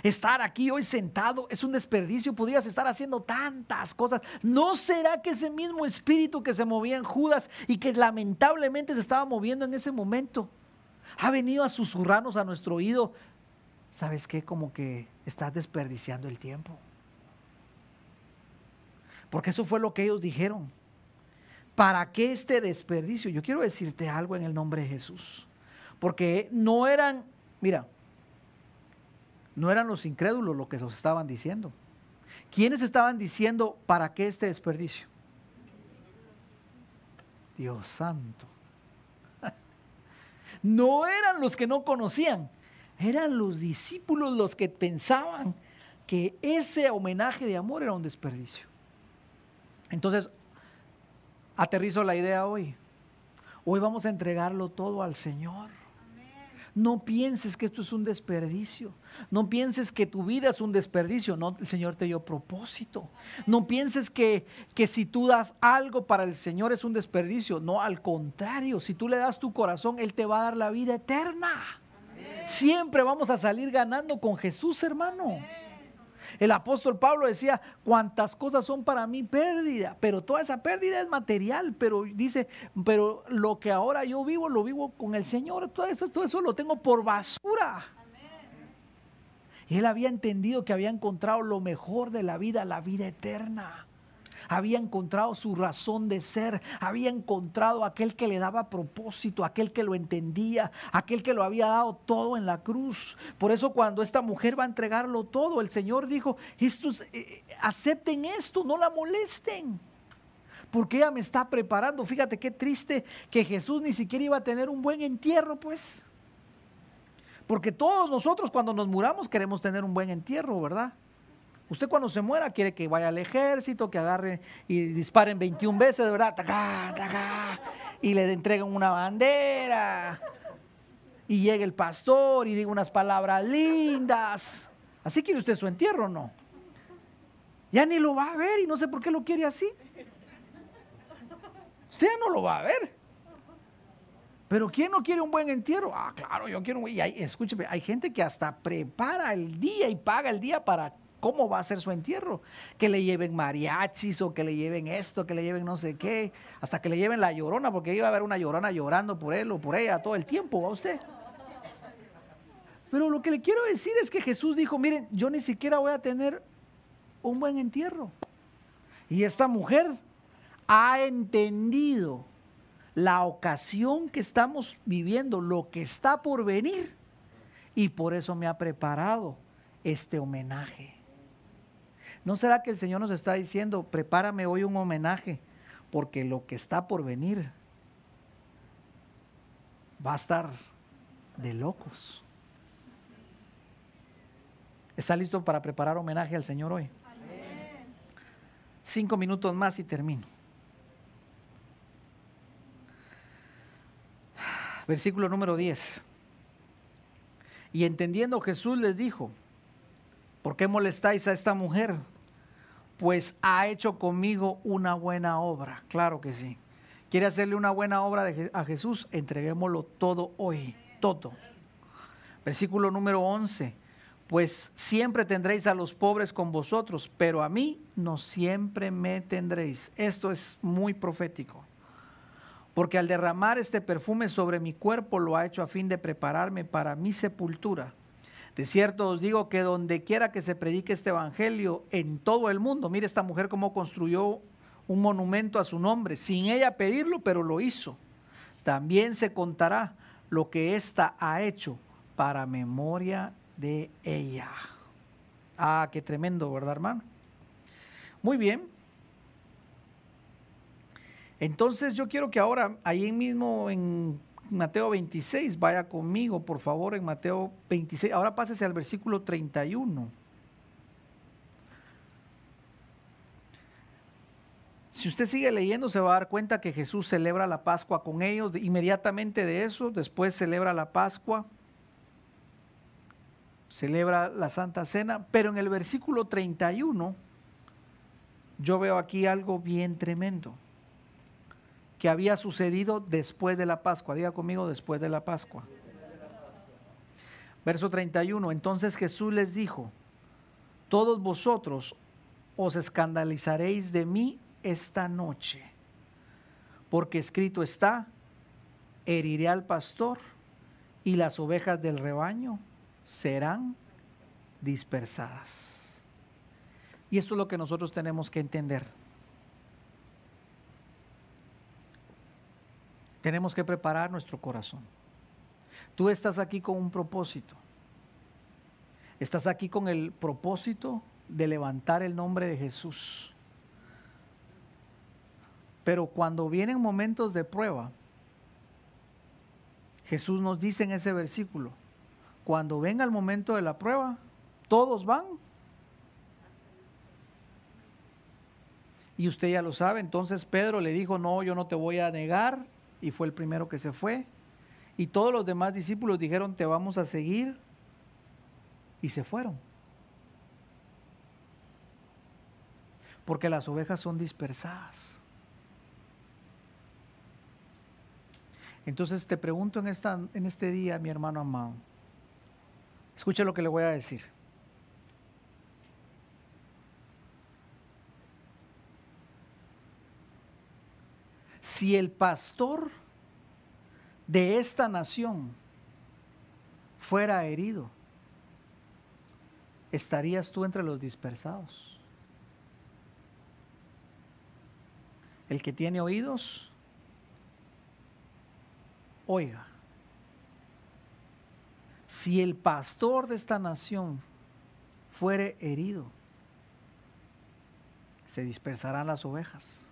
Estar aquí hoy sentado es un desperdicio. Podrías estar haciendo tantas cosas. ¿No será que ese mismo espíritu que se movía en Judas y que lamentablemente se estaba moviendo en ese momento ha venido a susurrarnos a nuestro oído? ¿Sabes qué? Como que estás desperdiciando el tiempo. Porque eso fue lo que ellos dijeron. ¿Para qué este desperdicio? Yo quiero decirte algo en el nombre de Jesús. Porque no eran, mira, no eran los incrédulos lo que nos estaban diciendo. ¿Quiénes estaban diciendo para qué este desperdicio? Dios santo. No eran los que no conocían, eran los discípulos los que pensaban que ese homenaje de amor era un desperdicio. Entonces, aterrizo la idea hoy. Hoy vamos a entregarlo todo al Señor. No pienses que esto es un desperdicio. No pienses que tu vida es un desperdicio. No, el Señor te dio propósito. No pienses que, que si tú das algo para el Señor es un desperdicio. No, al contrario, si tú le das tu corazón, Él te va a dar la vida eterna. Siempre vamos a salir ganando con Jesús, hermano. El apóstol Pablo decía, cuantas cosas son para mí pérdida, pero toda esa pérdida es material, pero dice, pero lo que ahora yo vivo, lo vivo con el Señor, todo eso, todo eso lo tengo por basura. Y él había entendido que había encontrado lo mejor de la vida, la vida eterna había encontrado su razón de ser, había encontrado aquel que le daba propósito, aquel que lo entendía, aquel que lo había dado todo en la cruz. Por eso cuando esta mujer va a entregarlo todo, el Señor dijo, estos, eh, eh, acepten esto, no la molesten. Porque ella me está preparando. Fíjate qué triste que Jesús ni siquiera iba a tener un buen entierro, pues. Porque todos nosotros cuando nos muramos queremos tener un buen entierro, ¿verdad? Usted cuando se muera quiere que vaya al ejército, que agarre y disparen 21 veces, ¿verdad? y le entreguen una bandera. Y llegue el pastor y diga unas palabras lindas. ¿Así quiere usted su entierro o no? Ya ni lo va a ver y no sé por qué lo quiere así. Usted ya no lo va a ver. Pero ¿quién no quiere un buen entierro? Ah, claro, yo quiero un buen... Y hay, escúcheme, hay gente que hasta prepara el día y paga el día para ¿Cómo va a ser su entierro? Que le lleven mariachis o que le lleven esto, que le lleven no sé qué, hasta que le lleven la llorona, porque iba a haber una llorona llorando por él o por ella todo el tiempo, ¿va usted? Pero lo que le quiero decir es que Jesús dijo, miren, yo ni siquiera voy a tener un buen entierro. Y esta mujer ha entendido la ocasión que estamos viviendo, lo que está por venir, y por eso me ha preparado este homenaje. ¿No será que el Señor nos está diciendo, prepárame hoy un homenaje, porque lo que está por venir va a estar de locos? ¿Está listo para preparar homenaje al Señor hoy? Cinco minutos más y termino. Versículo número 10. Y entendiendo Jesús les dijo, ¿por qué molestáis a esta mujer? Pues ha hecho conmigo una buena obra. Claro que sí. ¿Quiere hacerle una buena obra a Jesús? Entreguémoslo todo hoy, todo. Versículo número 11. Pues siempre tendréis a los pobres con vosotros, pero a mí no siempre me tendréis. Esto es muy profético. Porque al derramar este perfume sobre mi cuerpo lo ha hecho a fin de prepararme para mi sepultura. De cierto os digo que donde quiera que se predique este evangelio en todo el mundo, mire esta mujer cómo construyó un monumento a su nombre, sin ella pedirlo, pero lo hizo. También se contará lo que ésta ha hecho para memoria de ella. Ah, qué tremendo, ¿verdad, hermano? Muy bien. Entonces yo quiero que ahora, ahí mismo en Mateo 26, vaya conmigo, por favor, en Mateo 26. Ahora pásese al versículo 31. Si usted sigue leyendo, se va a dar cuenta que Jesús celebra la Pascua con ellos. Inmediatamente de eso, después celebra la Pascua, celebra la Santa Cena. Pero en el versículo 31, yo veo aquí algo bien tremendo que había sucedido después de la Pascua. Diga conmigo, después de la Pascua. Verso 31. Entonces Jesús les dijo, todos vosotros os escandalizaréis de mí esta noche, porque escrito está, heriré al pastor y las ovejas del rebaño serán dispersadas. Y esto es lo que nosotros tenemos que entender. Tenemos que preparar nuestro corazón. Tú estás aquí con un propósito. Estás aquí con el propósito de levantar el nombre de Jesús. Pero cuando vienen momentos de prueba, Jesús nos dice en ese versículo, cuando venga el momento de la prueba, todos van. Y usted ya lo sabe, entonces Pedro le dijo, no, yo no te voy a negar, y fue el primero que se fue. Y todos los demás discípulos dijeron, te vamos a seguir, y se fueron. Porque las ovejas son dispersadas. Entonces te pregunto en, esta, en este día, mi hermano amado, escuche lo que le voy a decir. Si el pastor de esta nación fuera herido, estarías tú entre los dispersados. El que tiene oídos, Oiga, si el pastor de esta nación fuere herido, se dispersarán las ovejas.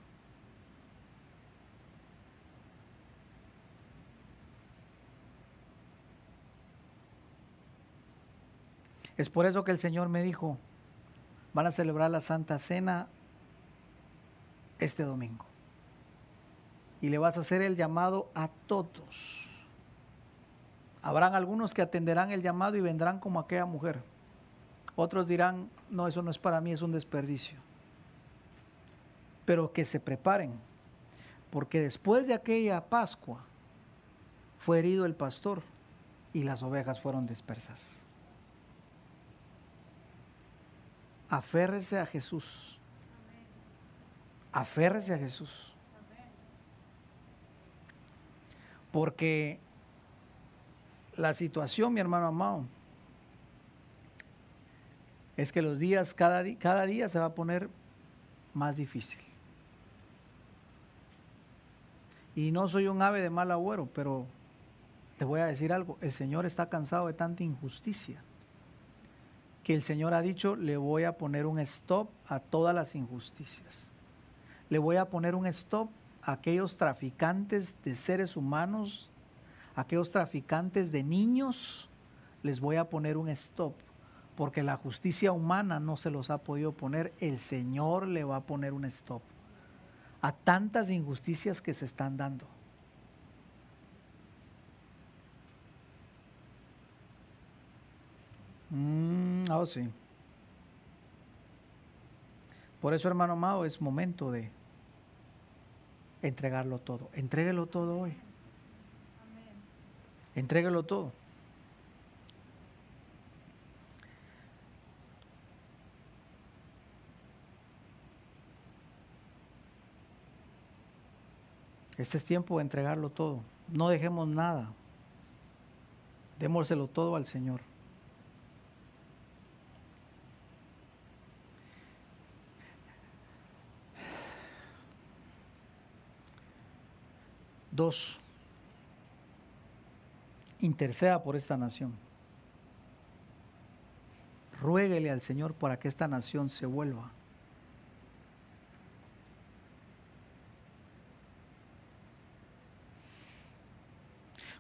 Es por eso que el Señor me dijo, van a celebrar la Santa Cena este domingo y le vas a hacer el llamado a todos. Habrán algunos que atenderán el llamado y vendrán como aquella mujer. Otros dirán, no, eso no es para mí, es un desperdicio. Pero que se preparen, porque después de aquella Pascua fue herido el pastor y las ovejas fueron dispersas. Aférrese a Jesús. Aférrese a Jesús. Porque la situación, mi hermano amado, es que los días, cada, cada día se va a poner más difícil. Y no soy un ave de mal agüero, pero te voy a decir algo, el Señor está cansado de tanta injusticia, que el Señor ha dicho, le voy a poner un stop a todas las injusticias. Le voy a poner un stop aquellos traficantes de seres humanos, aquellos traficantes de niños, les voy a poner un stop, porque la justicia humana no se los ha podido poner, el Señor le va a poner un stop a tantas injusticias que se están dando. Mm, oh, sí. Por eso, hermano amado, es momento de entregarlo todo. Entréguelo todo hoy. Entréguelo todo. Este es tiempo de entregarlo todo. No dejemos nada. Démoselo todo al Señor. Dos, interceda por esta nación. Ruéguele al Señor para que esta nación se vuelva.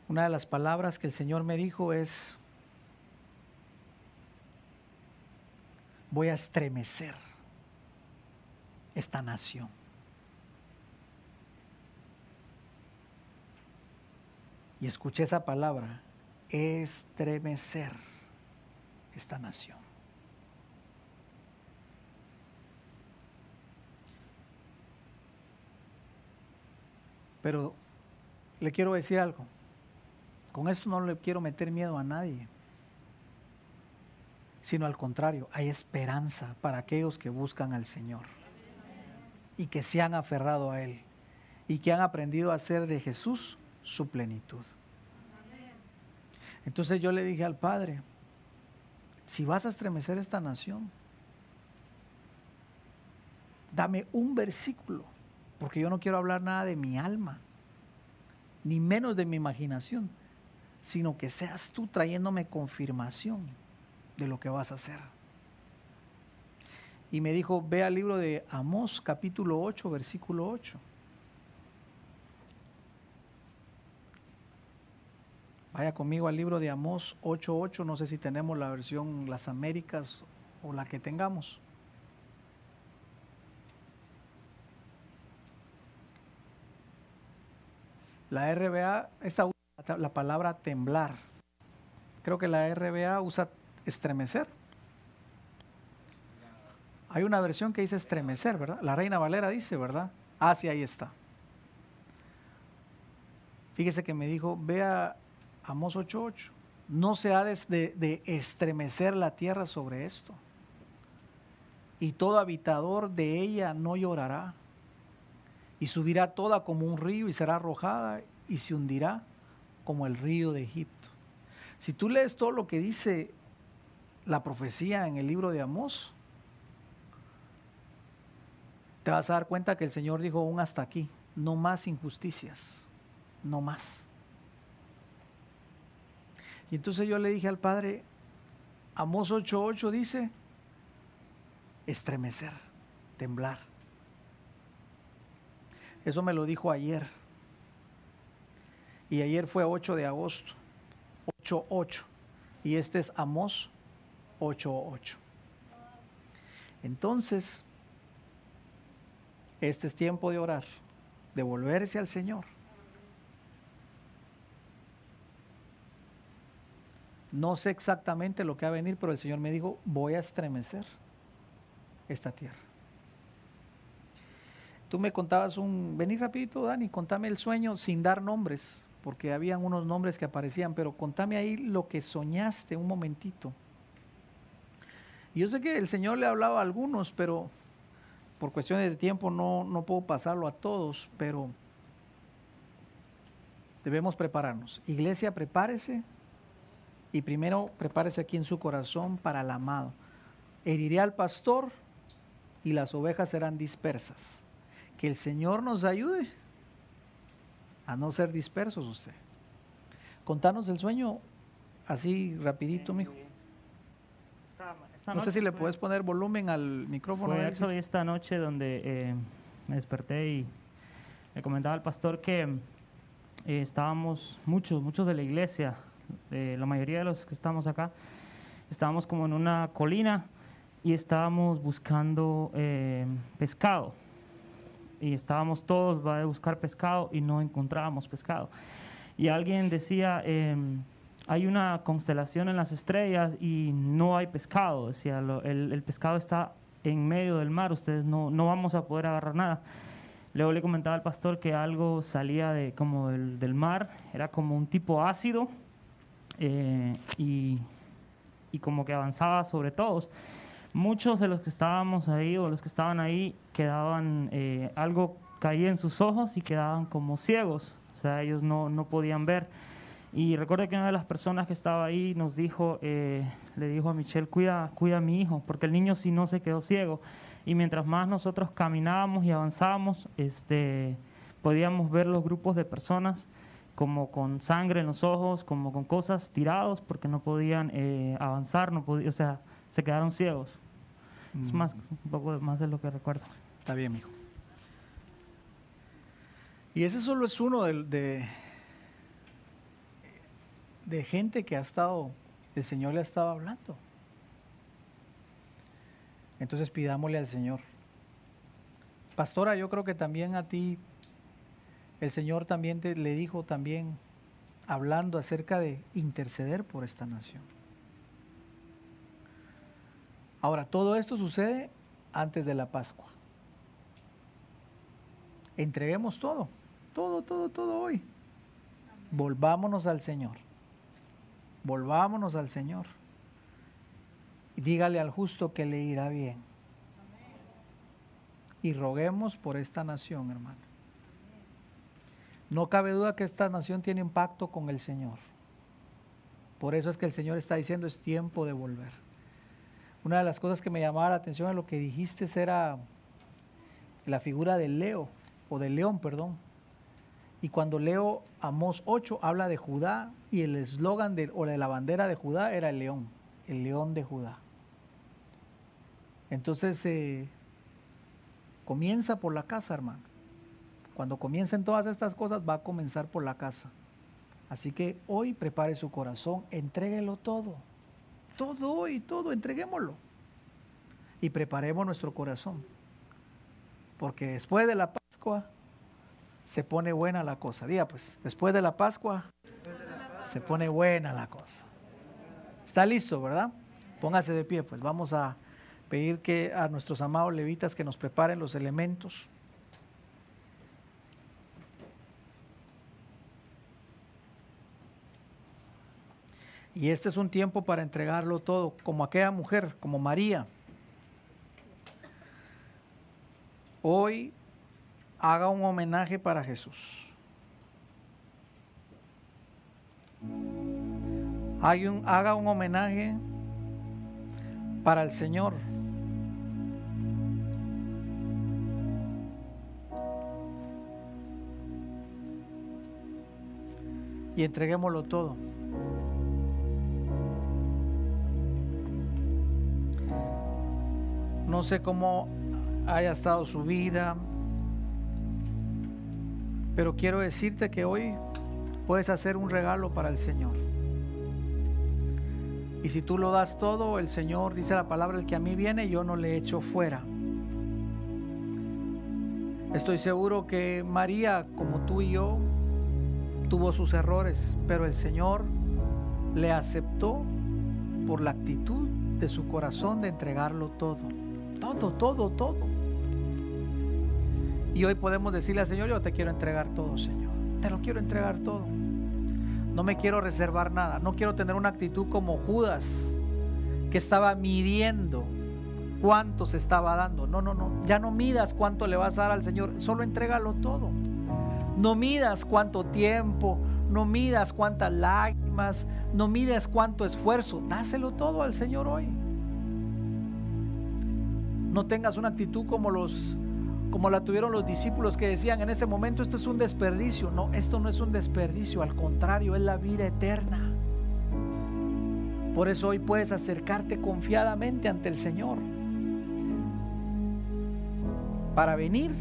Una de las palabras que el Señor me dijo es, voy a estremecer esta nación. Y escuché esa palabra, estremecer esta nación. Pero le quiero decir algo. Con esto no le quiero meter miedo a nadie, sino al contrario, hay esperanza para aquellos que buscan al Señor y que se han aferrado a Él y que han aprendido a hacer de Jesús su plenitud. Entonces yo le dije al Padre, si vas a estremecer esta nación, dame un versículo, porque yo no quiero hablar nada de mi alma, ni menos de mi imaginación sino que seas tú trayéndome confirmación de lo que vas a hacer. Y me dijo, ve al libro de Amós capítulo 8, versículo 8. Vaya conmigo al libro de Amós 8.8, no sé si tenemos la versión Las Américas o la que tengamos. La RBA, esta la palabra temblar. Creo que la RBA usa estremecer. Hay una versión que dice estremecer, ¿verdad? La Reina Valera dice, ¿verdad? Ah, sí, ahí está. Fíjese que me dijo, vea Amos 8.8, no se ha de, estremecer la tierra sobre esto. Y todo habitador de ella no llorará. Y subirá toda como un río y será arrojada y se hundirá como el río de Egipto. Si tú lees todo lo que dice la profecía en el libro de Amós, te vas a dar cuenta que el Señor dijo aún hasta aquí, no más injusticias, no más. Y entonces yo le dije al Padre, Amós 8:8 dice, estremecer, temblar. Eso me lo dijo ayer. Y ayer fue 8 de agosto, 8.8. Y este es Amos 8.8. Entonces, este es tiempo de orar, de volverse al Señor. No sé exactamente lo que va a venir, pero el Señor me dijo, voy a estremecer esta tierra. Tú me contabas un, vení rapidito, Dani, contame el sueño sin dar nombres porque habían unos nombres que aparecían, pero contame ahí lo que soñaste un momentito. yo sé que el Señor le hablaba a algunos, pero por cuestiones de tiempo no, no puedo pasarlo a todos, pero debemos prepararnos. Iglesia, prepárese y primero prepárese aquí en su corazón para el amado. Heriré al pastor y las ovejas serán dispersas. Que el Señor nos ayude a no ser dispersos usted. Contanos el sueño así rapidito, mijo. no sé si le puedes poner volumen al micrófono. Fue esta noche donde eh, me desperté y le comentaba al pastor que eh, estábamos muchos, muchos de la iglesia, la mayoría de los que estamos acá, estábamos como en una colina y estábamos buscando eh, pescado y estábamos todos va a buscar pescado y no encontrábamos pescado. Y alguien decía, em, hay una constelación en las estrellas y no hay pescado, decía, el, pescado está en medio del mar, ustedes no, no vamos a poder agarrar nada. Luego le comentaba al pastor que algo salía de, como del, mar, era como un tipo ácido eh, y, y como que avanzaba sobre todos muchos de los que estábamos ahí o los que estaban ahí quedaban, eh, algo caía en sus ojos y quedaban como ciegos, o sea, ellos no, no podían ver. Y recuerdo que una de las personas que estaba ahí nos dijo, eh, le dijo a Michelle, cuida, cuida a mi hijo, porque el niño si no se quedó ciego. Y mientras más nosotros caminábamos y avanzábamos, este, podíamos ver los grupos de personas como con sangre en los ojos, como con cosas tirados porque no podían eh, avanzar, no podían, o sea, se quedaron ciegos. Es Mm, más, un poco más de lo que recuerdo. Está bien, mijo. Y ese solo es uno de, de, de gente que ha estado, el Señor le ha estado hablando. Entonces pidámosle al Señor. Pastora, yo creo que también a ti el Señor también te, le dijo también hablando acerca de interceder por esta nación. Ahora, todo esto sucede antes de la Pascua. Entreguemos todo, todo, todo, todo hoy. Volvámonos al Señor. Volvámonos al Señor. Y dígale al justo que le irá bien. Y roguemos por esta nación, hermano. No cabe duda que esta nación tiene impacto con el Señor. Por eso es que el Señor está diciendo es tiempo de volver. Una de las cosas que me llamaba la atención a lo que dijiste era la figura del Leo, o del león, perdón. Y cuando leo Amós 8, habla de Judá y el eslogan de, o de la bandera de Judá era el león, el león de Judá. Entonces, eh, comienza por la casa, hermano. Cuando comiencen todas estas cosas, va a comenzar por la casa. Así que hoy prepare su corazón, entréguelo todo. Todo hoy, todo, entreguémoslo. Y preparemos nuestro corazón. Porque después de la Pascua se pone buena la cosa. Diga pues, después de la Pascua se pone buena la cosa. Está listo, ¿verdad? Póngase de pie, pues vamos a pedir que a nuestros amados levitas que nos preparen los elementos. Y este es un tiempo para entregarlo todo, como aquella mujer, como María. Hoy haga un homenaje para Jesús. Hay un- haga un homenaje para el Señor. Y entreguémoslo todo. No sé cómo haya estado su vida, pero quiero decirte que hoy puedes hacer un regalo para el Señor. Y si tú lo das todo, el Señor dice la palabra, el que a mí viene, yo no le echo fuera. Estoy seguro que María, como tú y yo, tuvo sus errores, pero el Señor le aceptó por la actitud de su corazón de entregarlo todo. Todo, todo, todo. Y hoy podemos decirle al Señor, yo te quiero entregar todo, Señor. Te lo quiero entregar todo. No me quiero reservar nada. No quiero tener una actitud como Judas, que estaba midiendo cuánto se estaba dando. No, no, no. Ya no midas cuánto le vas a dar al Señor. Solo entrégalo todo. No midas cuánto tiempo. No midas cuántas lágrimas. No midas cuánto esfuerzo. Dáselo todo al Señor hoy. No tengas una actitud como los como la tuvieron los discípulos que decían en ese momento esto es un desperdicio. No, esto no es un desperdicio, al contrario, es la vida eterna. Por eso hoy puedes acercarte confiadamente ante el Señor para venir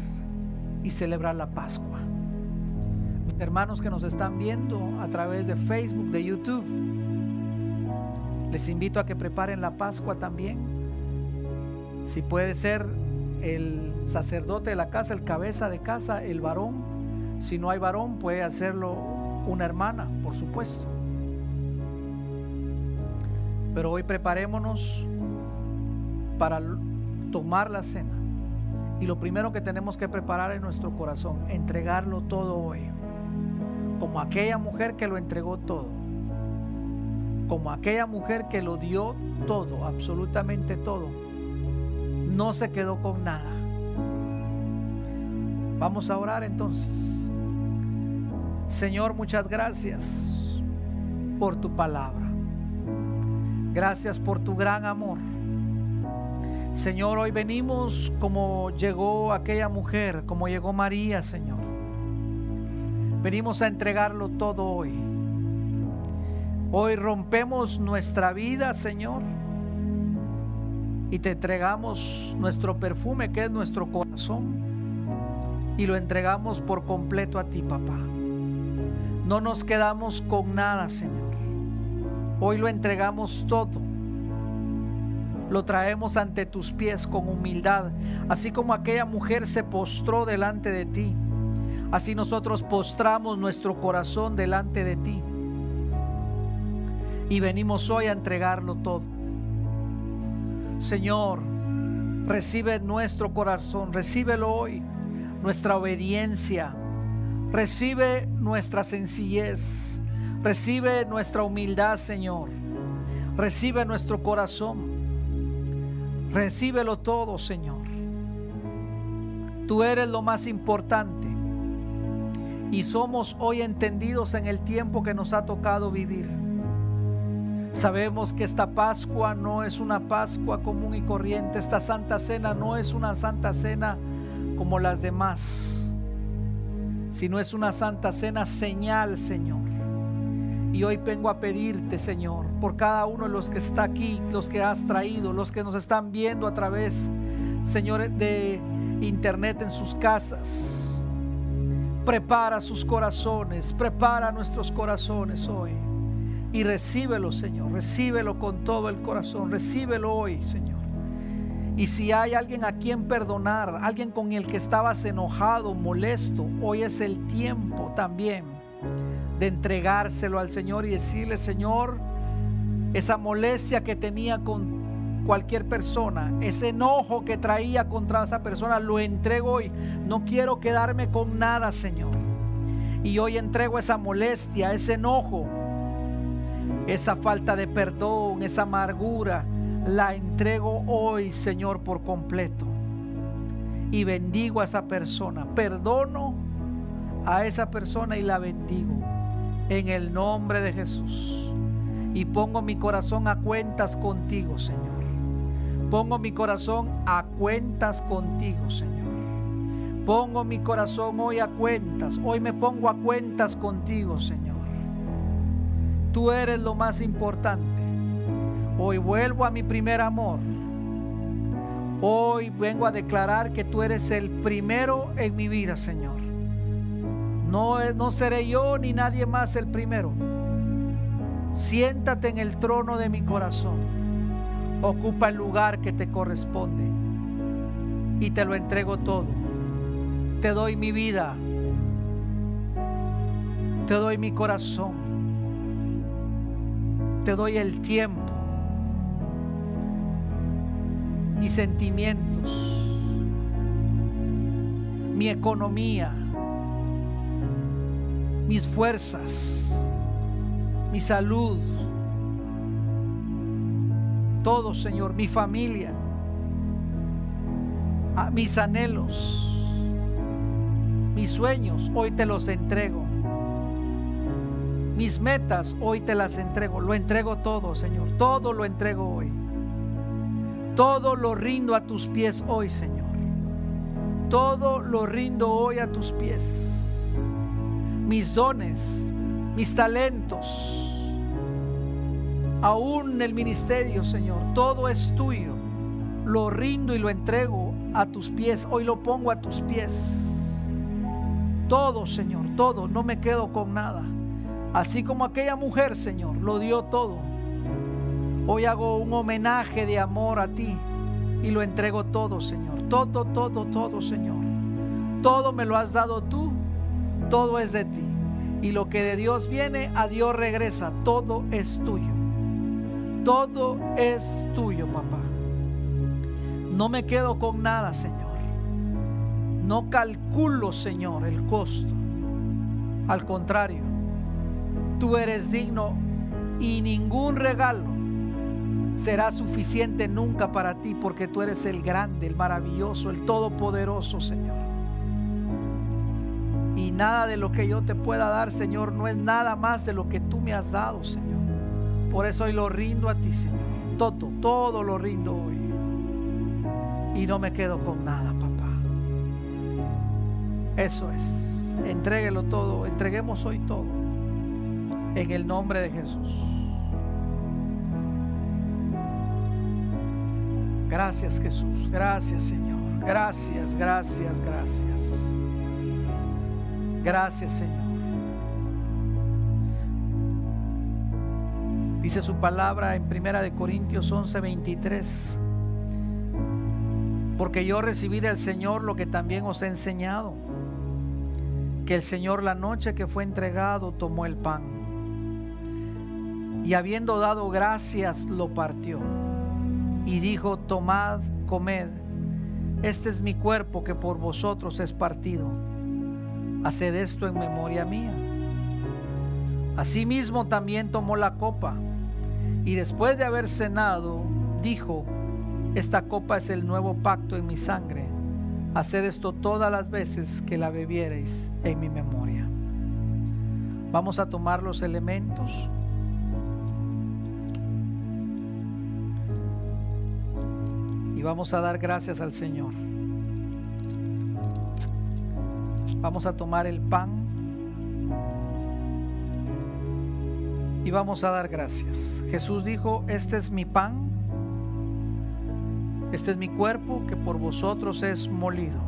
y celebrar la Pascua. Mis hermanos que nos están viendo a través de Facebook, de YouTube, les invito a que preparen la Pascua también. Si puede ser el sacerdote de la casa, el cabeza de casa, el varón. Si no hay varón, puede hacerlo una hermana, por supuesto. Pero hoy preparémonos para tomar la cena. Y lo primero que tenemos que preparar es nuestro corazón, entregarlo todo hoy. Como aquella mujer que lo entregó todo. Como aquella mujer que lo dio todo, absolutamente todo no se quedó con nada. Vamos a orar entonces. Señor, muchas gracias por tu palabra. Gracias por tu gran amor. Señor, hoy venimos como llegó aquella mujer, como llegó María, Señor. Venimos a entregarlo todo hoy. Hoy rompemos nuestra vida, Señor, y te entregamos nuestro perfume, que es nuestro corazón, y lo entregamos por completo a ti, papá. No nos quedamos con nada, Señor. Hoy lo entregamos todo. Lo traemos ante tus pies con humildad, así como aquella mujer se postró delante de ti. Así nosotros postramos nuestro corazón delante de ti. Y venimos hoy a entregarlo todo. Señor, recibe nuestro corazón, recíbelo hoy, nuestra obediencia Recibe nuestra sencillez. Recibe nuestra humildad, Señor. Recibe nuestro corazón. Recíbelo todo, Señor. Tú eres lo más importante. Y somos hoy entendidos en el tiempo que nos ha tocado vivir. Sabemos que esta Pascua no es una Pascua común y corriente. Esta Santa Cena no es una Santa Cena como las demás si no es una santa cena señal, Señor. Y hoy vengo a pedirte, Señor, por cada uno de los que está aquí, los que has traído, los que nos están viendo a través, Señor, de internet en sus casas. Prepara sus corazones, prepara nuestros corazones hoy. Y recíbelo, Señor, recíbelo con todo el corazón, recíbelo hoy, Señor. Y si hay alguien a quien perdonar, alguien con el que estabas enojado, molesto, hoy es el tiempo también de entregárselo al Señor y decirle, Señor, esa molestia que tenía con cualquier persona, ese enojo que traía contra esa persona, lo entrego hoy. No quiero quedarme con nada, Señor. Y hoy entrego esa molestia, ese enojo, esa falta de perdón, esa amargura la entrego hoy, Señor, por completo. Y bendigo a esa persona. Perdono a esa persona y la bendigo. En el nombre de Jesús. Y pongo mi corazón a cuentas contigo, Señor. Pongo mi corazón a cuentas contigo, Señor. Pongo mi corazón hoy a cuentas. Hoy me pongo a cuentas contigo, Señor. Tú eres lo más importante. Hoy vuelvo a mi primer amor. Hoy vengo a declarar que tú eres el primero en mi vida, Señor. No, no seré yo ni nadie más el primero. Siéntate en el trono de mi corazón. Ocupa el lugar que te corresponde. Y te lo entrego todo. Te doy mi vida. Te doy mi corazón. Te doy el tiempo mis sentimientos, mi economía, mis fuerzas, mi salud, todo, Señor, mi familia, mis anhelos, mis sueños, hoy te los entrego. Mis metas, hoy te las entrego. Lo entrego todo, Señor. Todo lo entrego hoy. Todo lo rindo a tus pies hoy, Señor. Todo lo rindo hoy a tus pies. Mis dones, mis talentos, aún el ministerio, Señor, todo es tuyo. Lo rindo y lo entrego a tus pies. Hoy lo pongo a tus pies. Todo, Señor, todo. No me quedo con nada. Así como aquella mujer, Señor, lo dio todo Hoy hago un homenaje de amor a ti y lo entrego todo, Señor. Todo, todo, todo, Señor. Todo me lo has dado tú, todo es de ti. Y lo que de Dios viene, a Dios regresa. Todo es tuyo. Todo es tuyo, papá. No me quedo con nada, Señor. No calculo, Señor, el costo. Al contrario, tú eres digno y ningún regalo será suficiente nunca para ti porque tú eres el grande, el maravilloso, el todopoderoso, Señor. Y nada de lo que yo te pueda dar, Señor, no es nada más de lo que tú me has dado, Señor. Por eso hoy lo rindo a ti, Señor. Todo, todo lo rindo hoy. Y no me quedo con nada, papá. Eso es. Entréguelo todo, entreguemos hoy todo. En el nombre de Jesús. Gracias Jesús, gracias Señor. Gracias, gracias, gracias. Gracias Señor. Dice su palabra en Primera de Corintios 11:23. Porque yo recibí del Señor lo que también os he enseñado. Que el Señor la noche que fue entregado tomó el pan. Y habiendo dado gracias lo partió. Y dijo, tomad, comed. Este es mi cuerpo que por vosotros es partido. Haced esto en memoria mía. Asimismo también tomó la copa y después de haber cenado, dijo, esta copa es el nuevo pacto en mi sangre. Haced esto todas las veces que la bebiereis en mi memoria. Vamos a tomar los elementos. Vamos a dar gracias al Señor. Vamos a tomar el pan y vamos a dar gracias. Jesús dijo, este es mi pan, este es mi cuerpo que por vosotros es molido.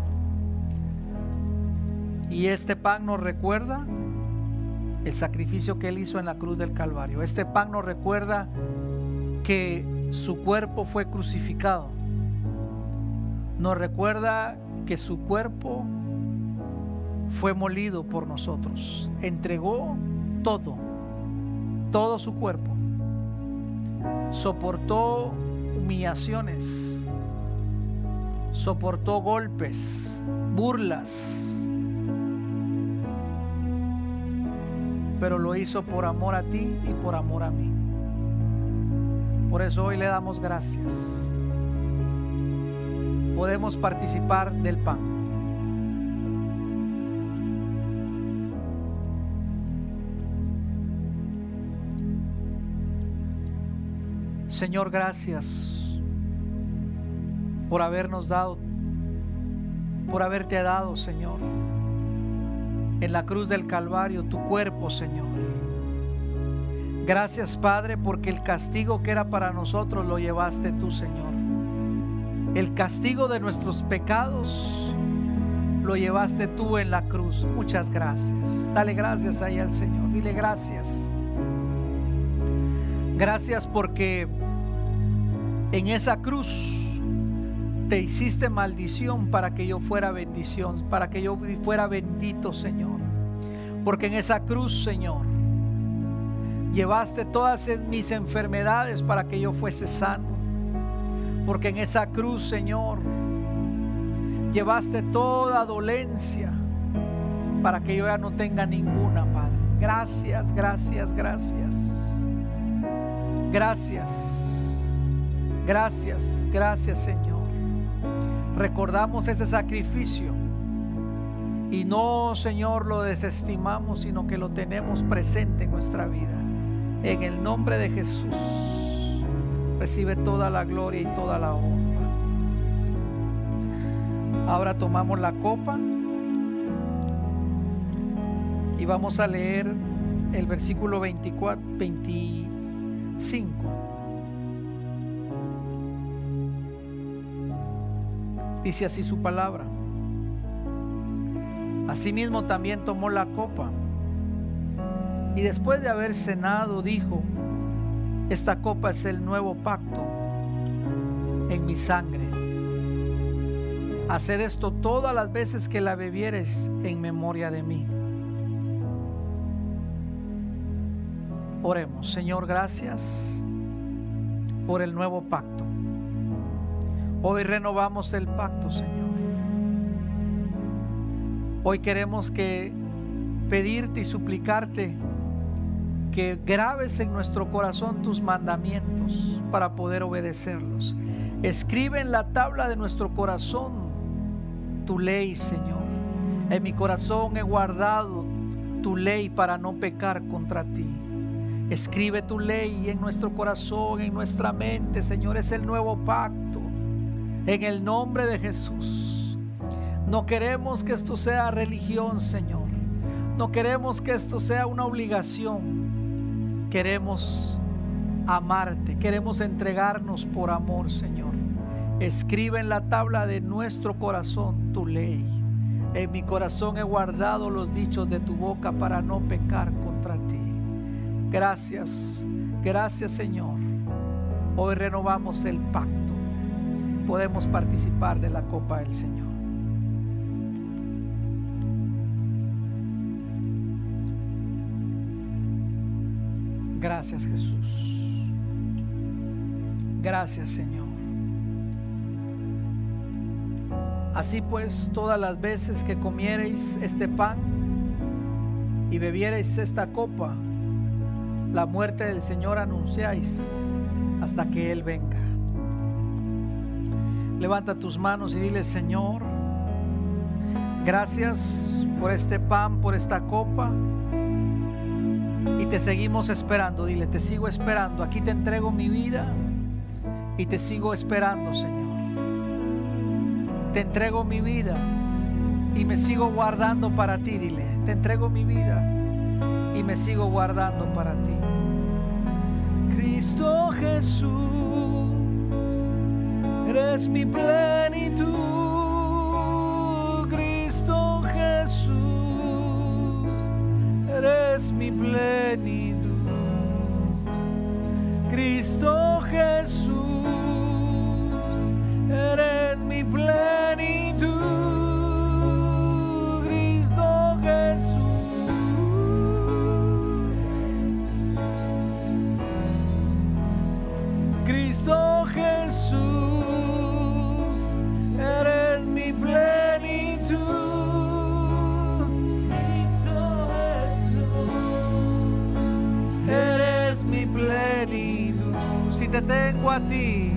Y este pan nos recuerda el sacrificio que Él hizo en la cruz del Calvario. Este pan nos recuerda que su cuerpo fue crucificado. Nos recuerda que su cuerpo fue molido por nosotros. Entregó todo todo su cuerpo. Soportó humillaciones, soportó golpes, burlas, pero lo hizo por amor a ti y por amor a mí. Por eso hoy le damos gracias. Podemos participar del pan. Señor, gracias por habernos dado, por haberte dado, Señor, en la cruz del Calvario, tu cuerpo, Señor. Gracias, Padre, porque el castigo que era para nosotros lo llevaste tú, Señor. El castigo de nuestros pecados lo llevaste tú en la cruz. Muchas gracias. Dale gracias ahí al Señor. Dile gracias. Gracias porque en esa cruz te hiciste maldición para que yo fuera bendición, para que yo fuera bendito, Señor. Porque en esa cruz, Señor, llevaste todas mis enfermedades para que yo fuese sano. Porque en esa cruz, Señor, llevaste toda dolencia para que yo ya no tenga ninguna, Padre. Gracias, gracias, gracias. Gracias. Gracias, gracias Señor. Recordamos ese sacrificio y no, Señor, lo desestimamos, sino que lo tenemos presente en nuestra vida. En el nombre de Jesús, recibe toda la gloria y toda la honra. Ahora tomamos la copa y vamos a leer el versículo 24, 25. Dice así su palabra. Asimismo también tomó la copa y después de haber cenado dijo, esta copa es el nuevo pacto en mi sangre. Haced esto todas las veces que la bebieres en memoria de mí. Oremos, Señor, gracias por el nuevo pacto. Hoy renovamos el pacto, Señor. Hoy queremos que pedirte y suplicarte que grabes en nuestro corazón tus mandamientos para poder obedecerlos. Escribe en la tabla de nuestro corazón tu ley, Señor. En mi corazón he guardado tu ley para no pecar contra ti. Escribe tu ley en nuestro corazón, en nuestra mente, Señor. Es el nuevo pacto en el nombre de Jesús. No queremos que esto sea religión, Señor. No queremos que esto sea una obligación. Queremos amarte, queremos entregarnos por amor, Señor. Escribe en la tabla de nuestro corazón tu ley. En mi corazón he guardado los dichos de tu boca para no pecar contra ti. Gracias, gracias Señor. Hoy renovamos el pacto. Podemos participar de la copa del Señor. Gracias Jesús. Gracias Señor. Así pues, todas las veces que comiereis este pan y bebiereis esta copa, la muerte del Señor anunciáis hasta que Él venga. Levanta tus manos y dile, Señor, gracias por este pan, por esta copa. Y te seguimos esperando, dile, te sigo esperando. Aquí te entrego mi vida y te sigo esperando, Señor. Te entrego mi vida y me sigo guardando para ti, dile. Te entrego mi vida y me sigo guardando para ti. Cristo Jesús, eres mi plenitud. Eres mi plenitud. Cristo Jesús tengo a ti.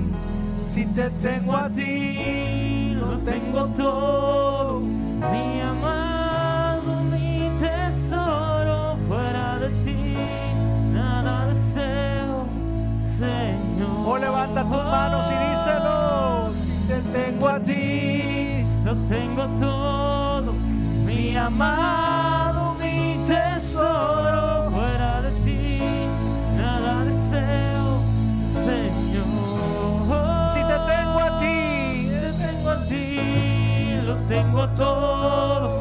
Si te tengo a ti, lo tengo todo, mi amado, mi tesoro, fuera de ti, nada deseo, Señor. O levanta tus manos y díselo, si te tengo a ti, lo tengo todo, mi amado, todo,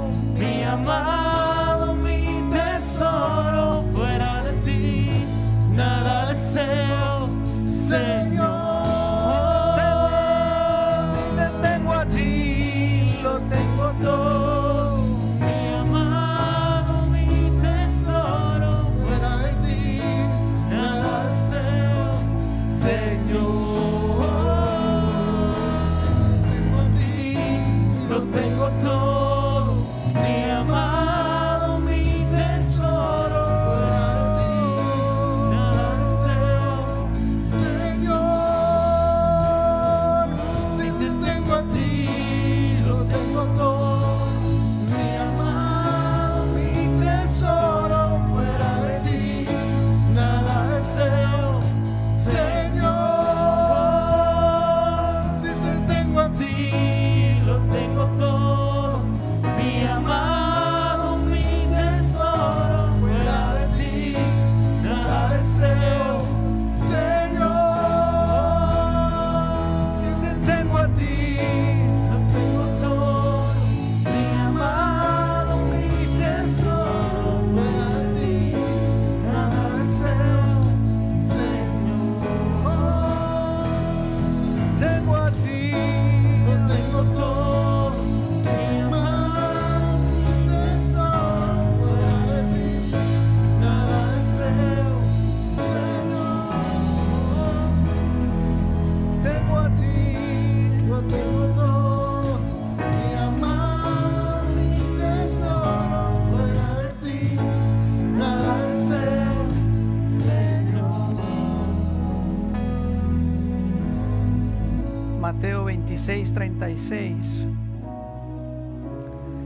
36, 36.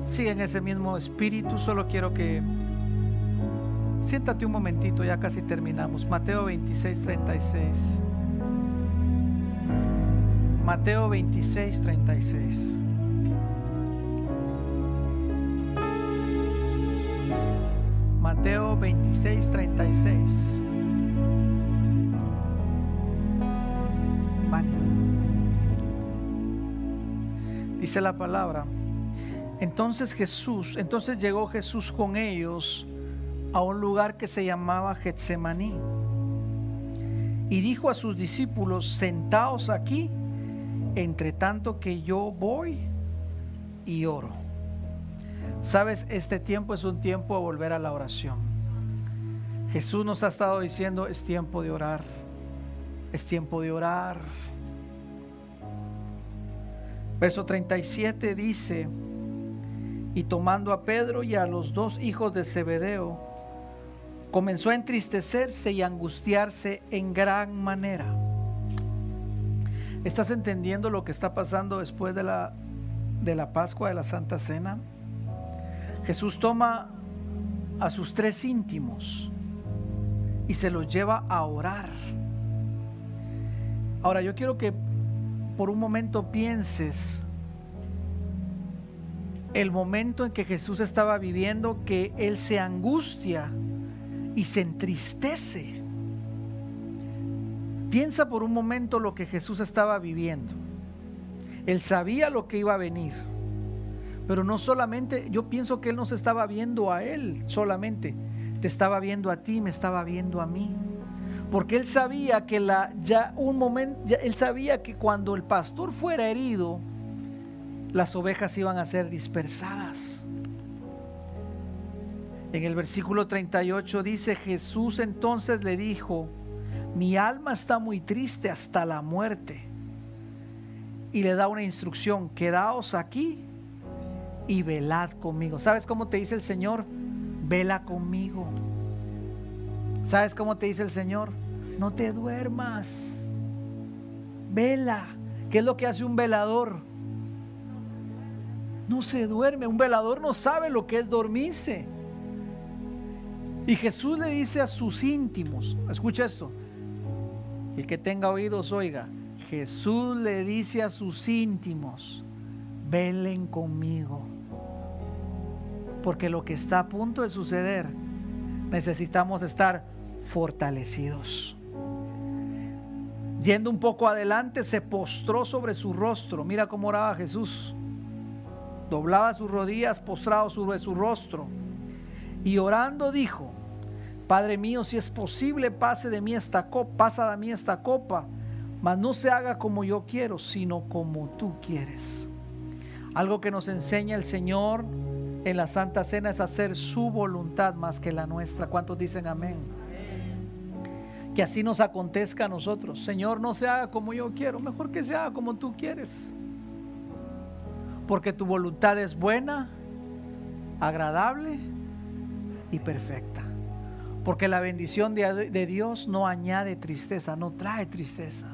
Sigue en ese mismo espíritu, solo quiero que siéntate un momentito, ya casi terminamos. Mateo 26, 36. Mateo 26, 36. Mateo 26, La palabra. Entonces Jesús, entonces llegó Jesús con ellos a un lugar que se llamaba Getsemaní. Y dijo a sus discípulos, sentaos aquí, entre tanto que yo voy y oro. Sabes, este tiempo es un tiempo de volver a la oración. Jesús nos ha estado diciendo, es tiempo de orar, es tiempo de orar. Verso 37 dice, y tomando a Pedro y a los dos hijos de Zebedeo, comenzó a entristecerse y angustiarse en gran manera. ¿Estás entendiendo lo que está pasando después de la, de la Pascua, de la Santa Cena? Jesús toma a sus tres íntimos y se los lleva a orar. Ahora yo quiero que por un momento pienses el momento en que Jesús estaba viviendo, que Él se angustia y se entristece. Piensa por un momento lo que Jesús estaba viviendo. Él sabía lo que iba a venir. Pero no solamente, yo pienso que Él no se estaba viendo a Él solamente, te estaba viendo a ti, me estaba viendo a mí. Porque Él sabía que la, ya un momento, Él sabía que cuando el pastor fuera herido, las ovejas iban a ser dispersadas. En el versículo 38 dice, Jesús entonces le dijo, mi alma está muy triste hasta la muerte. Y le da una instrucción, quedaos aquí y velad conmigo. ¿Sabes cómo te dice el Señor? Vela conmigo. ¿Sabes cómo te dice el Señor? No te duermas. Vela. ¿Qué es lo que hace un velador? No se duerme. Un velador no sabe lo que es dormirse. Y Jesús le dice a sus íntimos, escucha esto, el que tenga oídos oiga, Jesús le dice a sus íntimos, velen conmigo, porque lo que está a punto de suceder, necesitamos estar fortalecidos. Yendo un poco adelante, se postró sobre su rostro. Mira cómo oraba Jesús. Doblaba sus rodillas, postrado sobre su rostro. Y orando dijo, Padre mío, si es posible, pase de mí esta copa, pasa de mí esta copa, mas no se haga como yo quiero, sino como tú quieres. Algo que nos enseña el Señor en la Santa Cena es hacer su voluntad más que la nuestra. ¿Cuántos dicen amén? Que así nos acontezca a nosotros. Señor, no se haga como yo quiero, mejor que se haga como tú quieres. Porque tu voluntad es buena, agradable y perfecta. Porque la bendición de, Dios no añade tristeza, no trae tristeza.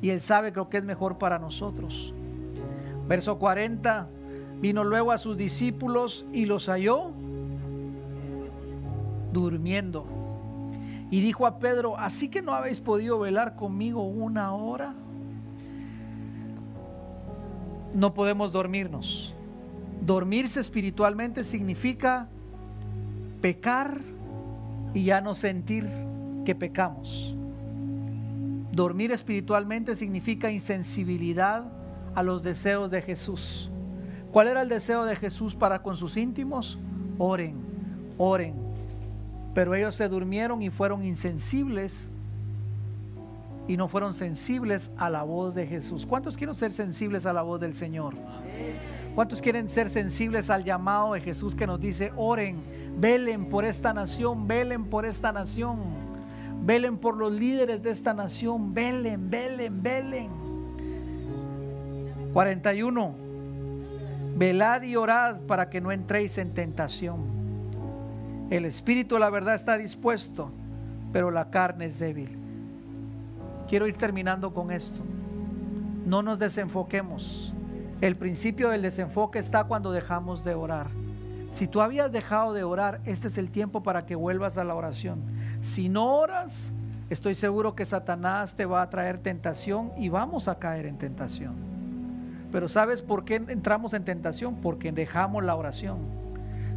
Y Él sabe lo que es mejor para nosotros. Verso 40, vino luego a sus discípulos y los halló durmiendo. Y dijo a Pedro, así que no habéis podido velar conmigo una hora. No podemos dormirnos. Dormirse espiritualmente significa pecar y ya no sentir que pecamos. Dormir espiritualmente significa insensibilidad a los deseos de Jesús. ¿Cuál era el deseo de Jesús para con sus íntimos? Oren, oren. Pero ellos se durmieron y fueron insensibles y no fueron sensibles a la voz de Jesús. ¿Cuántos quieren ser sensibles a la voz del Señor? ¿Cuántos quieren ser sensibles al llamado de Jesús que nos dice, oren, velen por esta nación, velen por esta nación, velen por los líderes de esta nación, velen, velen, velen? 41. Velad y orad para que no entréis en tentación. El espíritu, la verdad, está dispuesto, pero la carne es débil. Quiero ir terminando con esto. No nos desenfoquemos. El principio del desenfoque está cuando dejamos de orar. Si tú habías dejado de orar, este es el tiempo para que vuelvas a la oración. Si no oras, estoy seguro que Satanás te va a traer tentación y vamos a caer en tentación. Pero ¿sabes por qué entramos en tentación? Porque dejamos la oración.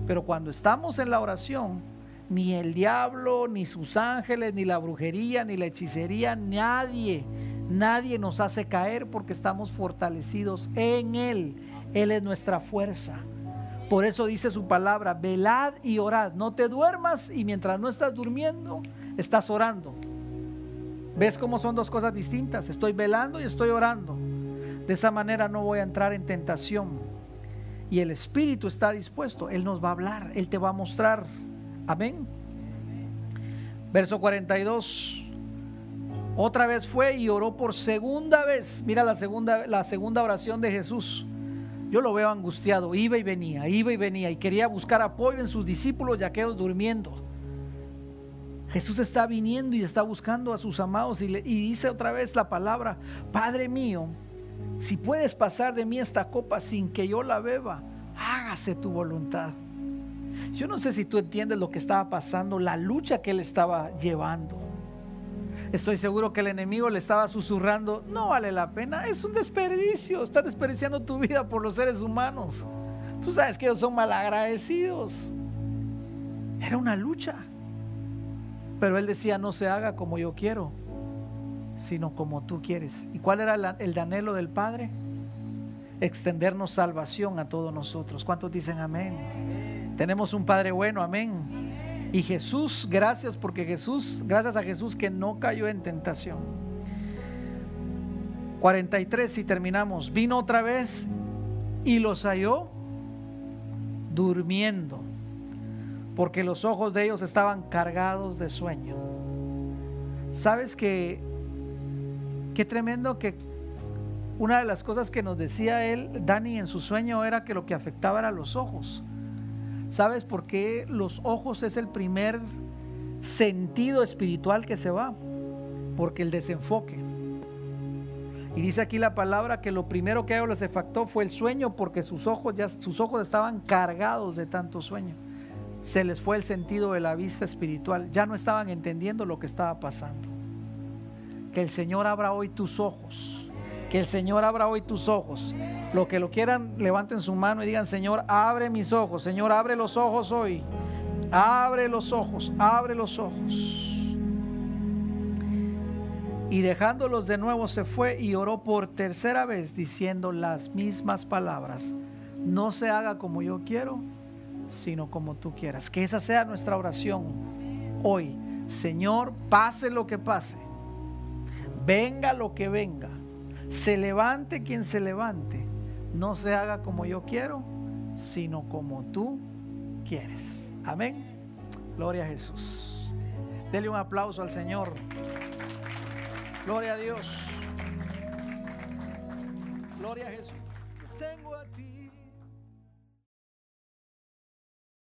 Pero cuando estamos en la oración, ni el diablo, ni sus ángeles, ni la brujería, ni la hechicería, nadie, nadie nos hace caer porque estamos fortalecidos en Él. Él es nuestra fuerza. Por eso dice su palabra, velad y orad. No te duermas y mientras no estás durmiendo, estás orando. ¿Ves cómo son dos cosas distintas? Estoy velando y estoy orando. De esa manera no voy a entrar en tentación. Y el Espíritu está dispuesto. Él nos va a hablar, Él te va a mostrar. Amén. Verso 42. Otra vez fue y oró por segunda vez. Mira la segunda, la segunda oración de Jesús. Yo lo veo angustiado, iba y venía, iba y venía y quería buscar apoyo en sus discípulos ya quedó durmiendo. Jesús está viniendo y está buscando a sus amados y, y dice otra vez la palabra, Padre mío, si puedes pasar de mí esta copa sin que yo la beba, hágase tu voluntad. Yo no sé si tú entiendes lo que estaba pasando, la lucha que él estaba llevando. Estoy seguro que el enemigo le estaba susurrando, no vale la pena, es un desperdicio, estás desperdiciando tu vida por los seres humanos. Tú sabes que ellos son malagradecidos. Era una lucha. Pero él decía, no se haga como yo quiero, sino como tú quieres. ¿Y cuál era el anhelo del Padre? Extendernos salvación a todos nosotros. ¿Cuántos dicen amén? Tenemos un Padre bueno, amén. Y Jesús, gracias porque Jesús, gracias a Jesús que no cayó en tentación. 43 y terminamos. Vino otra vez y los halló durmiendo, porque los ojos de ellos estaban cargados de sueño. ¿Sabes que qué tremendo que una de las cosas que nos decía él, Dani, en su sueño era que lo que afectaba era los ojos? ¿Sabes por qué los ojos es el primer sentido espiritual que se va? Porque el desenfoque. Y dice aquí la palabra que lo primero que a ellos les afectó fue el sueño porque sus ojos ya sus ojos estaban cargados de tanto sueño. Se les fue el sentido de la vista espiritual, ya no estaban entendiendo lo que estaba pasando. Que el Señor abra hoy tus ojos que el Señor abra hoy tus ojos. Lo que lo quieran, levanten su mano y digan, Señor, abre mis ojos. Señor, abre los ojos hoy. Abre los ojos, abre los ojos. Y dejándolos de nuevo se fue y oró por tercera vez diciendo las mismas palabras. No se haga como yo quiero, sino como tú quieras. Que esa sea nuestra oración hoy. Señor, pase lo que pase. Venga lo que venga se levante quien se levante, no se haga como yo quiero, sino como tú quieres. Amén. Gloria a Jesús. Dele un aplauso al Señor. Gloria a Dios. Gloria a Jesús. Tengo a ti.